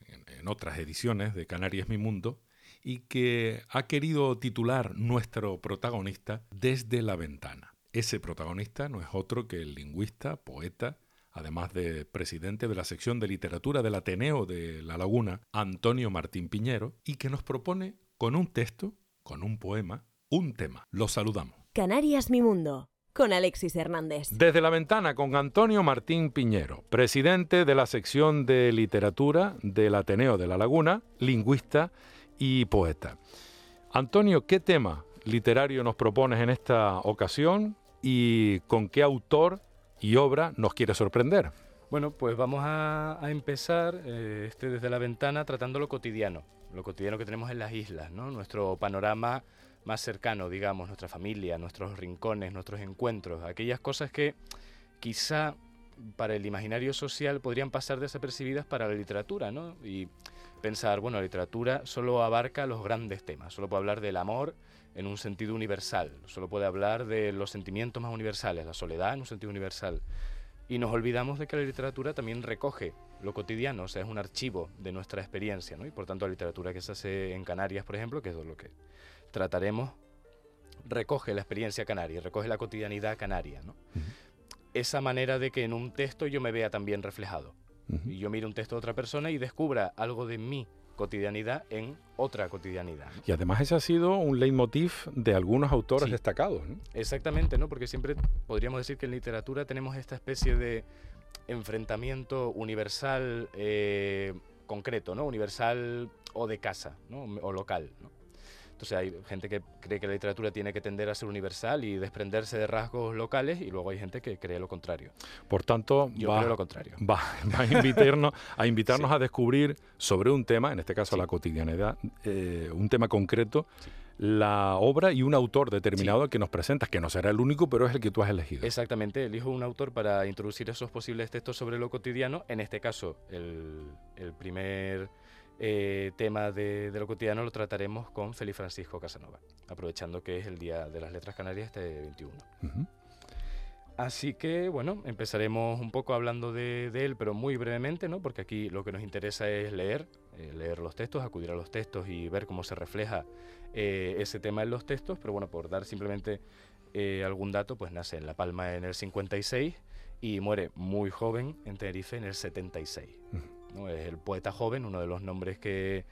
otras ediciones de Canarias Mi Mundo y que ha querido titular nuestro protagonista desde la ventana. Ese protagonista no es otro que el lingüista, poeta, además de presidente de la sección de literatura del Ateneo de La Laguna, Antonio Martín Piñero, y que nos propone con un texto, con un poema, un tema. Lo saludamos. Canarias Mi Mundo, con Alexis Hernández. Desde la ventana con Antonio Martín Piñero, presidente de la sección de literatura del Ateneo de La Laguna, lingüista y poeta. Antonio, ¿qué tema literario nos propones en esta ocasión? y con qué autor y obra nos quiere sorprender. Bueno, pues vamos a, empezar eh, este desde la ventana tratando lo cotidiano, lo cotidiano que tenemos en las islas, ¿no? Nuestro panorama más cercano, digamos, nuestra familia, nuestros rincones, nuestros encuentros, aquellas cosas que quizá para el imaginario social podrían pasar desapercibidas para la literatura, ¿no? Y pensar, bueno, la literatura solo abarca los grandes temas, solo puede hablar del amor en un sentido universal, solo puede hablar de los sentimientos más universales, la soledad en un sentido universal. Y nos olvidamos de que la literatura también recoge lo cotidiano, o sea, es un archivo de nuestra experiencia, ¿no? Y por tanto la literatura que se hace en Canarias, por ejemplo, que es lo que trataremos, recoge la experiencia canaria, recoge la cotidianidad canaria, ¿no? Esa manera de que en un texto yo me vea también reflejado. Y yo mire un texto de otra persona y descubra algo de mi cotidianidad en otra cotidianidad. Y además ese ha sido un leitmotiv de algunos autores destacados. Exactamente, ¿no? porque siempre podríamos decir que en literatura tenemos esta especie de enfrentamiento universal eh, concreto, ¿no? universal o de casa ¿no? o local. ¿no? Entonces hay gente que cree que la literatura tiene que tender a ser universal y desprenderse de rasgos locales y luego hay gente que cree lo contrario. Por tanto, Yo va, creo lo contrario. Va, a invitarnos, a, invitarnos a descubrir sobre un tema, en este caso la cotidianidad, eh, un tema concreto, la obra y un autor determinado que nos presentas, que no será el único, pero es el que tú has elegido. Exactamente, elijo un autor para introducir esos posibles textos sobre lo cotidiano. En este caso, el, el primer eh, tema de, lo cotidiano lo trataremos con Félix Francisco Casanova, aprovechando que es el Día de las Letras Canarias este 21. Así que, bueno, empezaremos un poco hablando de, él, pero muy brevemente, ¿no? Porque aquí lo que nos interesa es leer, eh, leer los textos, acudir a los textos y ver cómo se refleja eh, ese tema en los textos. Pero bueno, por dar simplemente algún dato, pues nace en La Palma en el 56 y muere muy joven en Tenerife en el 76. Es el poeta joven, uno de los nombres que,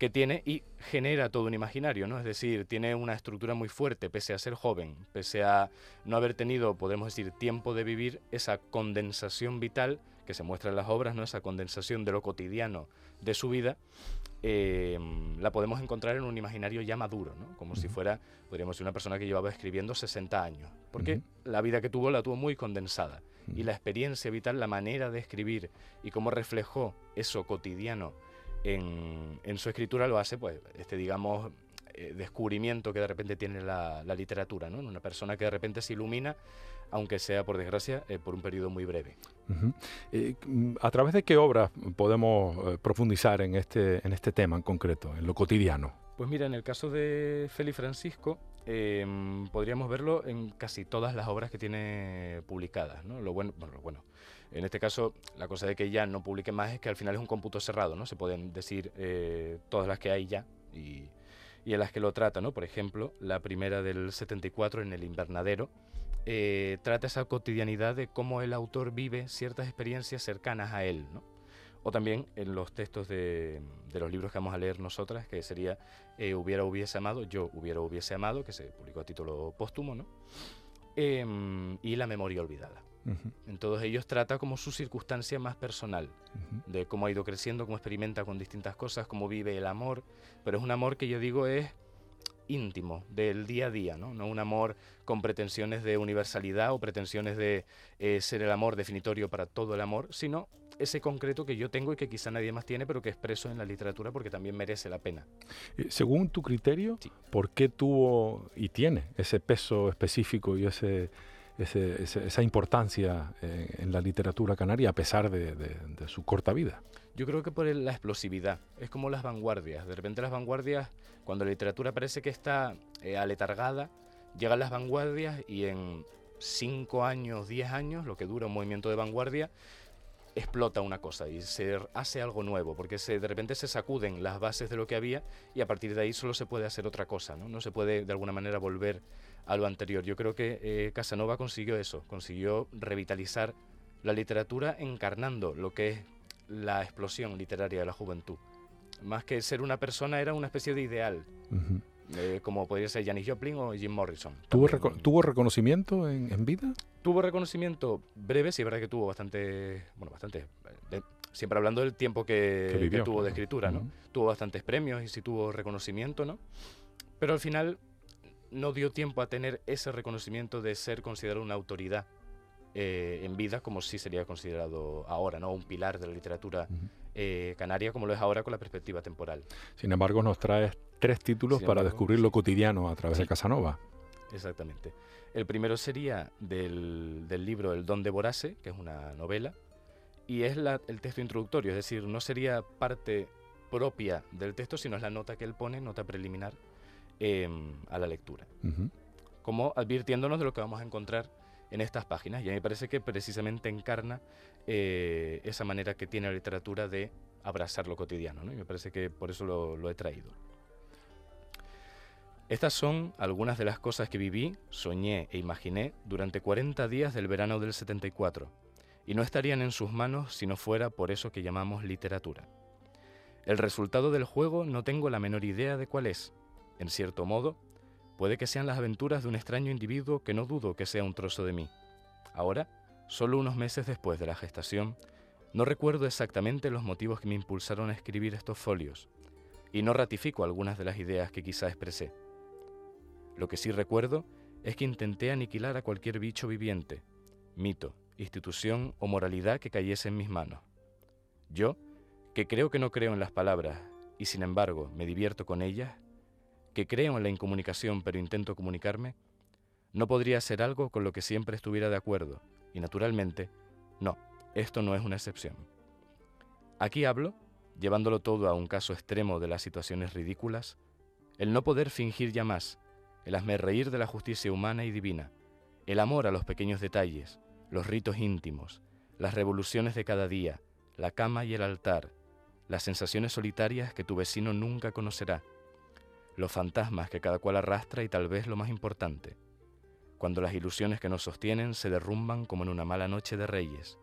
que tiene y genera todo un imaginario, ¿no? Es decir, tiene una estructura muy fuerte, pese a ser joven, pese a no haber tenido, podemos decir, tiempo de vivir esa condensación vital que se muestra en las obras, ¿no? Esa condensación de lo cotidiano de su vida, eh, la podemos encontrar en un imaginario ya maduro, ¿no? Como si fuera, podríamos decir, una persona que llevaba escribiendo 60 años, porque la vida que tuvo la tuvo muy condensada y la experiencia vital, la manera de escribir y cómo reflejó eso cotidiano en, su escritura lo hace, pues, este, digamos, eh, descubrimiento que de repente tiene la, literatura, ¿no? Una persona que de repente se ilumina, aunque sea, por desgracia, eh, por un periodo muy breve. Eh, ¿A través de qué obras podemos profundizar en este, en este tema en concreto, en lo cotidiano? Pues mira, en el caso de Félix Francisco, em, podríamos verlo en casi todas las obras que tiene publicadas. ¿no? Lo bueno, bueno, en este caso, la cosa de que ya no publique más es que al final es un cómputo cerrado, ¿no? Se pueden decir eh, todas las que hay ya y, en las que lo trata, ¿no? Por ejemplo, la primera del 74 en El Invernadero eh, trata esa cotidianidad de cómo el autor vive ciertas experiencias cercanas a él, ¿no? o también en los textos de, los libros que vamos a leer nosotras, que sería eh, Hubiera hubiese amado, Yo hubiera hubiese amado, que se publicó a título póstumo, ¿no? Em, y La memoria olvidada. En todos ellos trata como su circunstancia más personal, de cómo ha ido creciendo, cómo experimenta con distintas cosas, cómo vive el amor, pero es un amor que yo digo es íntimo, del día a día, ¿no? No un amor con pretensiones de universalidad o pretensiones de eh, ser el amor definitorio para todo el amor, sino ese concreto que yo tengo y que quizá nadie más tiene, pero que expreso en la literatura porque también merece la pena. Eh, según tu criterio, ¿por qué tuvo y tiene ese peso específico y ese, esa importancia eh, en la literatura canaria a pesar de, su corta vida? Yo creo que por la explosividad, es como las vanguardias. De repente las vanguardias, cuando la literatura parece que está eh, aletargada, llegan las vanguardias y en cinco años, diez años, lo que dura un movimiento de vanguardia, explota una cosa y se hace algo nuevo, porque se, de repente se sacuden las bases de lo que había y a partir de ahí solo se puede hacer otra cosa, no, no se puede de alguna manera volver a lo anterior. Yo creo que eh, Casanova consiguió eso, consiguió revitalizar la literatura encarnando lo que es la explosión literaria de la juventud. Más que ser una persona, era una especie de ideal. Eh, como podría ser Janis Joplin o Jim Morrison. ¿Tuvo, ¿tuvo reconocimiento en, vida? Tuvo reconocimiento breve, sí, es verdad que tuvo bastante, bueno, bastante, siempre hablando del tiempo que, tuvo de escritura, ¿no? Tuvo bastantes premios y sí tuvo reconocimiento, ¿no? Pero al final no dio tiempo a tener ese reconocimiento de ser considerado una autoridad eh, en vida como sí sería considerado ahora, ¿no? Un pilar de la literatura eh, canaria como lo es ahora con la perspectiva temporal. Sin embargo, nos traes tres títulos para descubrir lo cotidiano a través de Casanova. Exactamente. El primero sería del, libro El don de Borase, que es una novela, y es el texto introductorio, es decir, no sería parte propia del texto, sino es la nota que él pone, nota preliminar, em, a la lectura. Como advirtiéndonos de lo que vamos a encontrar en estas páginas. Y a mí me parece que precisamente encarna eh, esa manera que tiene la literatura de abrazar lo cotidiano. ¿no? Y me parece que por eso lo, he traído. Estas son algunas de las cosas que viví, soñé e imaginé durante 40 días del verano del 74, y no estarían en sus manos si no fuera por eso que llamamos literatura. El resultado del juego no tengo la menor idea de cuál es. En cierto modo, Puede que sean las aventuras de un extraño individuo que no dudo que sea un trozo de mí. Ahora, solo unos meses después de la gestación, no recuerdo exactamente los motivos que me impulsaron a escribir estos folios, y no ratifico algunas de las ideas que quizá expresé. Lo que sí recuerdo es que intenté aniquilar a cualquier bicho viviente, mito, institución o moralidad que cayese en mis manos. Yo, que creo que no creo en las palabras y sin embargo me divierto con ellas, que creo en la incomunicación pero intento comunicarme, no podría ser algo con lo que siempre estuviera de acuerdo, y naturalmente, no, esto no es una excepción. Aquí hablo, llevándolo todo a un caso extremo de las situaciones ridículas, el no poder fingir ya más, el hazme reír de la justicia humana y divina, el amor a los pequeños detalles, los ritos íntimos, las revoluciones de cada día, la cama y el altar, las sensaciones solitarias que tu vecino nunca conocerá, los fantasmas que cada cual arrastra y tal vez lo más importante, cuando las ilusiones que nos sostienen se derrumban como en una mala noche de reyes,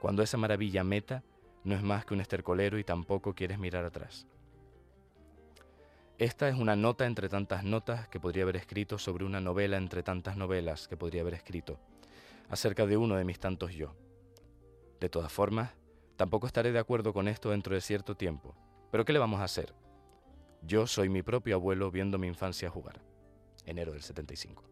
cuando esa maravilla meta no es más que un estercolero y tampoco quieres mirar atrás. Esta es una nota entre tantas notas que podría haber escrito sobre una novela entre tantas novelas que podría haber escrito, acerca de uno de mis tantos yo. De todas formas, tampoco estaré de acuerdo con esto dentro de cierto tiempo, pero ¿qué le vamos a hacer? Yo soy mi propio abuelo viendo mi infancia jugar. Enero del 75.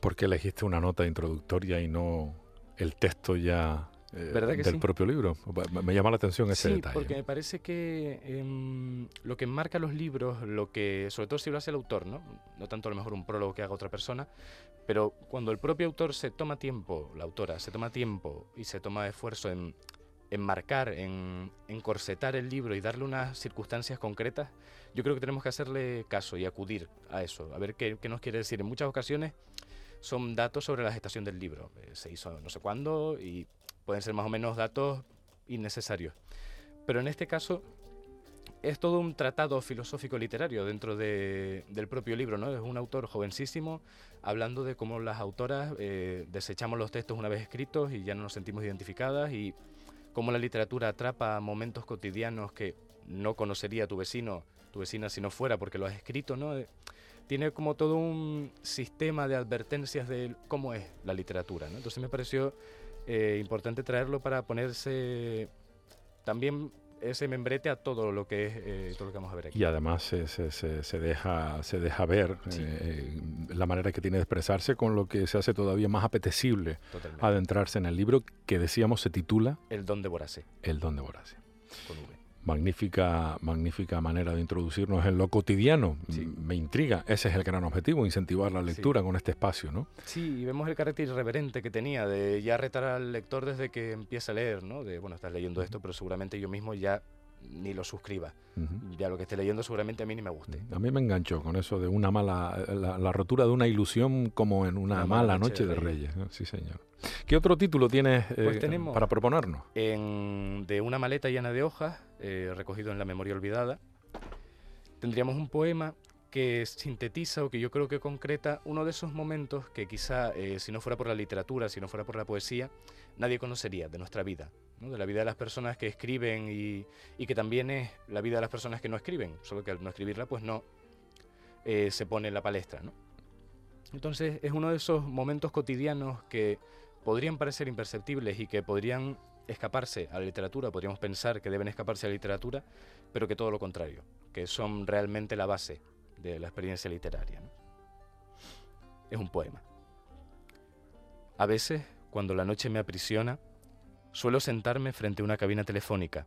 ¿Por qué elegiste una nota introductoria y no el texto ya eh, del propio libro? Me llama la atención ese sí, detalle. porque me parece que em, lo que marca los libros, lo que, sobre todo si lo hace el autor, ¿no? no tanto a lo mejor un prólogo que haga otra persona, pero cuando el propio autor se toma tiempo, la autora se toma tiempo y se toma esfuerzo en enmarcar, en encorsetar el libro y darle unas circunstancias concretas, yo creo que tenemos que hacerle caso y acudir a eso, a ver qué, nos quiere decir. En muchas ocasiones son datos sobre la gestación del libro. Eh, se hizo no sé cuándo y pueden ser más o menos datos innecesarios. Pero en este caso es todo un tratado filosófico literario dentro del propio libro, ¿no? Es un autor jovencísimo hablando de cómo las autoras eh, desechamos los textos una vez escritos y ya no nos sentimos identificadas y cómo la literatura atrapa momentos cotidianos que no conocería tu vecino, tu vecina si no fuera porque lo has escrito, ¿no? Eh, tiene como todo un sistema de advertencias de cómo es la literatura, ¿no? Entonces me pareció eh, importante traerlo para ponerse también ese membrete a todo lo que es eh, todo lo que vamos a ver aquí. Y además se, se, se, deja, se deja ver eh, la manera que tiene de expresarse con lo que se hace todavía más apetecible adentrarse en el libro que decíamos se titula El don de Borase. El don de Borase. Magnífica, magnífica manera de introducirnos en lo cotidiano. Me intriga. Ese es el gran objetivo, incentivar la lectura con este espacio, ¿no? Sí, y vemos el carácter irreverente que tenía de ya retar al lector desde que empieza a leer, ¿no? De, bueno, estás leyendo esto, pero seguramente yo mismo ya ni lo suscriba. Ya lo que esté leyendo seguramente a mí ni me guste. A mí me enganchó con eso de una mala, la, rotura de una ilusión como en una, mala, noche, de, Reyes. Sí, señor. ¿Qué otro título tienes pues eh, para proponernos? En, de una maleta llena de hojas, eh, recogido en la memoria olvidada, tendríamos un poema que sintetiza o que yo creo que concreta uno de esos momentos que quizá eh, si no fuera por la literatura, si no fuera por la poesía, nadie conocería de nuestra vida, de la vida de las personas que escriben y, y, que también es la vida de las personas que no escriben, solo que al no escribirla pues no eh, se pone en la palestra. ¿no? Entonces es uno de esos momentos cotidianos que podrían parecer imperceptibles y que podrían escaparse a la literatura, podríamos pensar que deben escaparse a la literatura, pero que todo lo contrario, que son realmente la base de la experiencia literaria. Es un poema. A veces, cuando la noche me aprisiona, suelo sentarme frente a una cabina telefónica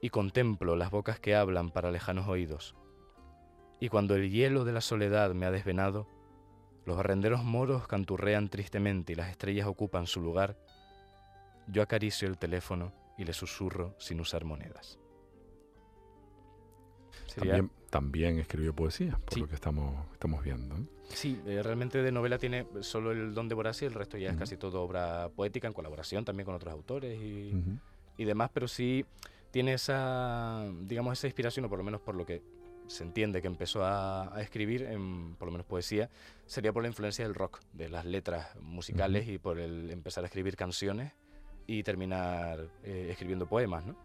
y contemplo las bocas que hablan para lejanos oídos. Y cuando el hielo de la soledad me ha desvenado, los arrenderos moros canturrean tristemente y las estrellas ocupan su lugar, yo acaricio el teléfono y le susurro sin usar monedas. También, escribió poesía, por lo que estamos, estamos viendo. Sí, eh, realmente de novela tiene solo el don de Borasi, el resto ya es casi todo obra poética en colaboración también con otros autores y, y, demás, pero sí tiene esa, digamos, esa inspiración, o por lo menos por lo que se entiende que empezó a, escribir, en, por lo menos poesía, sería por la influencia del rock, de las letras musicales y por el empezar a escribir canciones y terminar eh, escribiendo poemas, ¿no?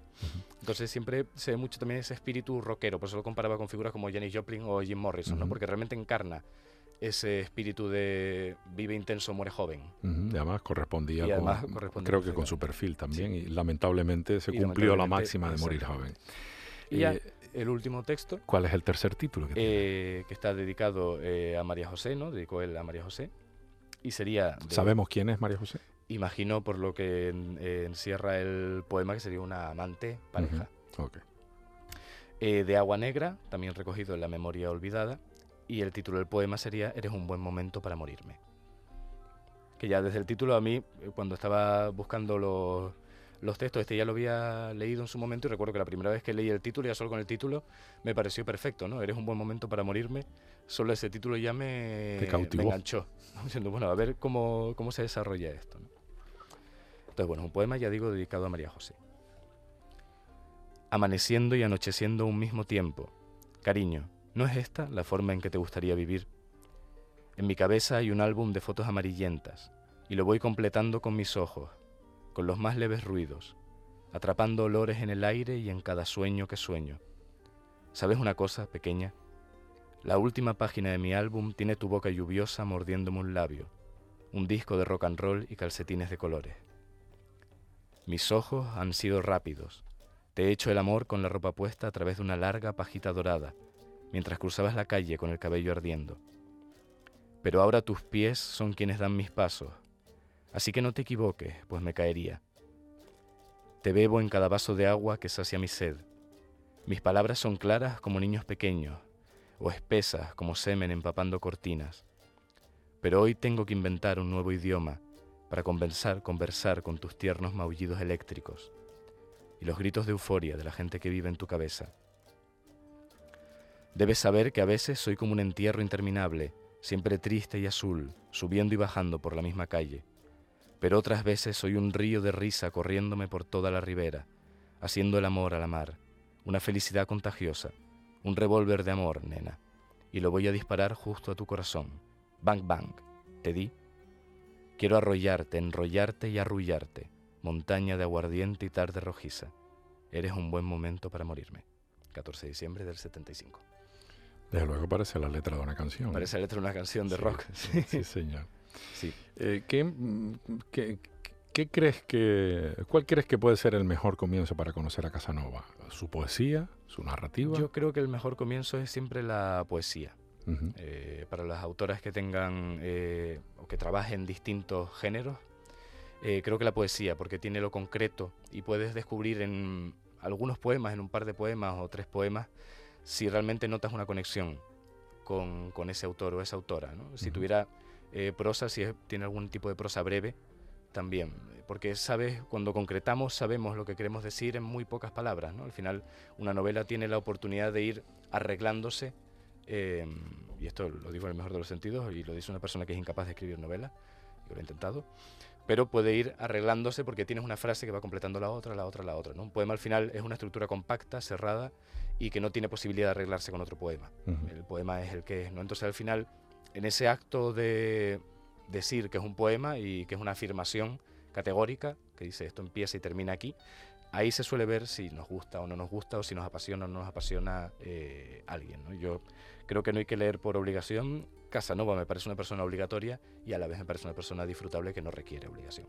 Entonces siempre se ve mucho también ese espíritu rockero, por eso lo comparaba con figuras como Janis Joplin o Jim Morrison, ¿no? Porque realmente encarna ese espíritu de vive intenso, muere joven. y además correspondía, con, creo que con su perfil también, y lamentablemente se cumplió la máxima de morir joven. Y ya, el último texto. ¿Cuál es el tercer título? Que, eh, que está dedicado eh, a María José, ¿no? Dedicó él a María José. Y sería... ¿Sabemos quién es María José? Imagino por lo que encierra el poema que sería una amante, pareja. Eh, de Agua Negra, también recogido en la memoria olvidada. Y el título del poema sería Eres un buen momento para morirme. Que ya desde el título a mí, cuando estaba buscando los los textos. Este ya lo había leído en su momento y recuerdo que la primera vez que leí el título, ya solo con el título, me pareció perfecto, ¿no? Eres un buen momento para morirme. Solo ese título ya me, me enganchó. Diciendo, bueno, a ver cómo, cómo se desarrolla esto. Entonces, bueno, un poema, ya digo, dedicado a María José. Amaneciendo y anocheciendo un mismo tiempo. Cariño, ¿no es esta la forma en que te gustaría vivir? En mi cabeza hay un álbum de fotos amarillentas y lo voy completando con mis ojos, con los más leves ruidos, atrapando olores en el aire y en cada sueño que sueño. ¿Sabes una cosa, pequeña? La última página de mi álbum tiene tu boca lluviosa mordiéndome un labio, un disco de rock and roll y calcetines de colores. Mis ojos han sido rápidos. Te he hecho el amor con la ropa puesta a través de una larga pajita dorada, mientras cruzabas la calle con el cabello ardiendo. Pero ahora tus pies son quienes dan mis pasos, Así que no te equivoques, pues me caería. Te bebo en cada vaso de agua que sacia mi sed. Mis palabras son claras como niños pequeños, o espesas como semen empapando cortinas. Pero hoy tengo que inventar un nuevo idioma para conversar, conversar con tus tiernos maullidos eléctricos y los gritos de euforia de la gente que vive en tu cabeza. Debes saber que a veces soy como un entierro interminable, siempre triste y azul, subiendo y bajando por la misma calle pero otras veces soy un río de risa corriéndome por toda la ribera, haciendo el amor a la mar, una felicidad contagiosa, un revólver de amor, nena, y lo voy a disparar justo a tu corazón. Bang, bang, te di. Quiero arrollarte, enrollarte y arrullarte, montaña de aguardiente y tarde rojiza. Eres un buen momento para morirme. 14 de diciembre del 75. Desde luego parece la letra de una canción. Parece la letra de una canción de rock. sí señor. Sí. Eh, mm, ¿qué, crees que, cuál crees que puede ser el mejor comienzo para conocer a Casanova? ¿Su poesía? ¿Su narrativa? Yo creo que el mejor comienzo es siempre la poesía. Eh, para las autoras que tengan eh, o que trabajen distintos géneros, creo que la poesía, porque tiene lo concreto y puedes descubrir en algunos poemas, en un par de poemas o tres poemas, si realmente notas una conexión con, ese autor o esa autora. Si tuviera eh, prosa, si tiene algún tipo de prosa breve, también, porque sabes, cuando concretamos sabemos lo que queremos decir en muy pocas palabras, ¿no? Al final una novela tiene la oportunidad de ir arreglándose, em, y esto lo digo en el mejor de los sentidos, y lo dice una persona que es incapaz de escribir novela, yo lo he intentado, pero puede ir arreglándose porque tienes una frase que va completando la otra, la otra, la otra. ¿no? Un poema al final es una estructura compacta, cerrada, y que no tiene posibilidad de arreglarse con otro poema. El poema es el que es, ¿no? Entonces al final en ese acto de decir que es un poema y que es una afirmación categórica, que dice esto empieza y termina aquí, ahí se suele ver si nos gusta o no nos gusta o si nos apasiona o no nos apasiona eh, alguien. Yo creo que no hay que leer por obligación. Casanova me parece una persona obligatoria y a la vez me parece una persona disfrutable que no requiere obligación.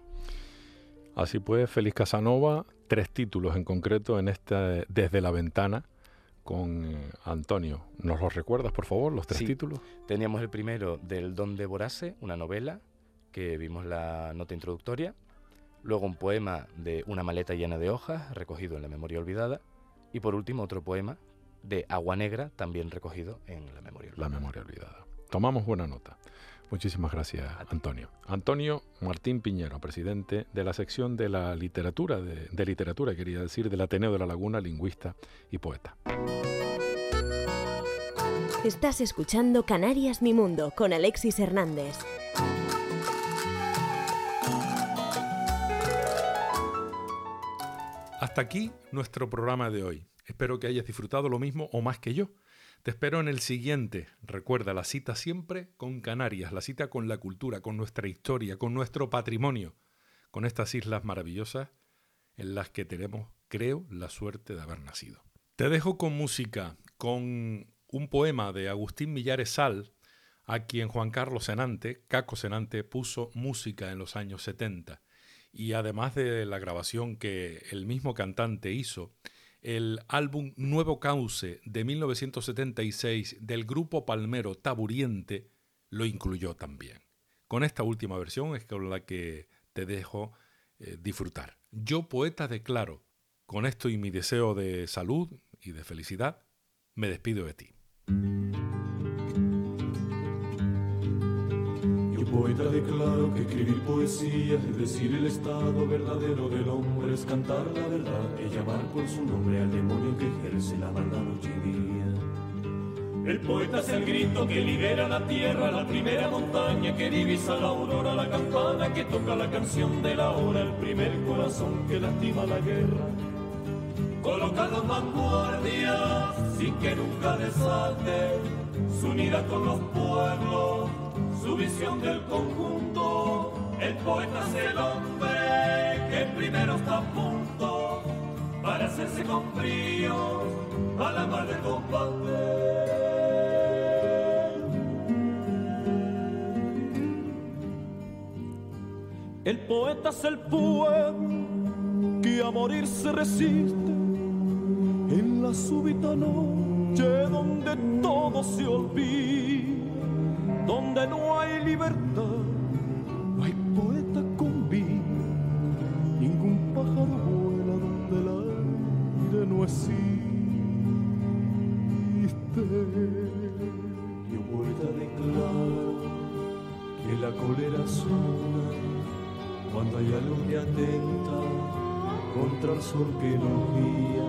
Así pues, Félix Casanova, tres títulos en concreto en esta Desde la Ventana, con eh, Antonio. ¿Nos los recuerdas, por favor, los tres Sí. títulos? Teníamos el primero del Don de Borase, una novela, que vimos la nota introductoria. Luego un poema de Una maleta llena de hojas, recogido en la memoria olvidada. Y por último otro poema de Agua Negra, también recogido en la memoria La olvidada. memoria olvidada. Tomamos buena nota. Muchísimas gracias, Antonio. Antonio Martín Piñero, presidente de la sección de la literatura, de, de literatura, quería decir, del Ateneo de la Laguna, lingüista y poeta. Estás escuchando Canarias Mi Mundo con Alexis Hernández. Hasta aquí nuestro programa de hoy. Espero que hayas disfrutado lo mismo o más que yo. Te espero en el siguiente. Recuerda la cita siempre con Canarias, la cita con la cultura, con nuestra historia, con nuestro patrimonio, con estas islas maravillosas en las que tenemos, creo, la suerte de haber nacido. Te dejo con música, con un poema de Agustín Millares Sal, a quien Juan Carlos Senante, Caco Senante, puso música en los años 70 y además de la grabación que el mismo cantante hizo, el álbum Nuevo Cauce de 1976 del grupo palmero Taburiente lo incluyó también. Con esta última versión es con la que te dejo eh, disfrutar. Yo, poeta, declaro, con esto y mi deseo de salud y de felicidad, me despido de ti. Poeta declaro que escribir poesía es decir el estado verdadero del hombre, es cantar la verdad, es llamar por su nombre al demonio que ejerce la maldad noche y día. El poeta es el grito que libera la tierra, la primera montaña que divisa la aurora, la campana que toca la canción de la hora, el primer corazón que lastima la guerra. Colocado en vanguardia, sin que nunca desalte, su unidad con los pueblos, su visión del conjunto. El poeta es el hombre que primero está a punto para hacerse con brío a la mar del combate. El poeta es el pueblo que a morir se resiste en la súbita noche donde todo se olvida, donde no hay libertad, no hay poeta con vida, ningún pájaro vuela donde el aire no existe. Yo poeta declaro que la cólera suena cuando hay algo atenta contra el sol que nos guía,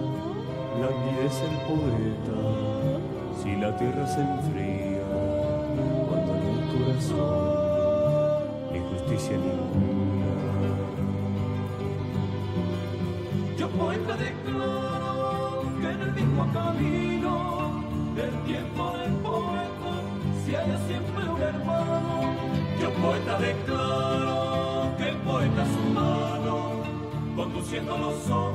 la vida es el poeta, si la tierra se enfría, ni justicia ninguna. Yo poeta declaro que en el mismo camino del tiempo del poeta, si haya siempre un hermano, yo poeta declaro que el poeta es humano, conduciendo los hombres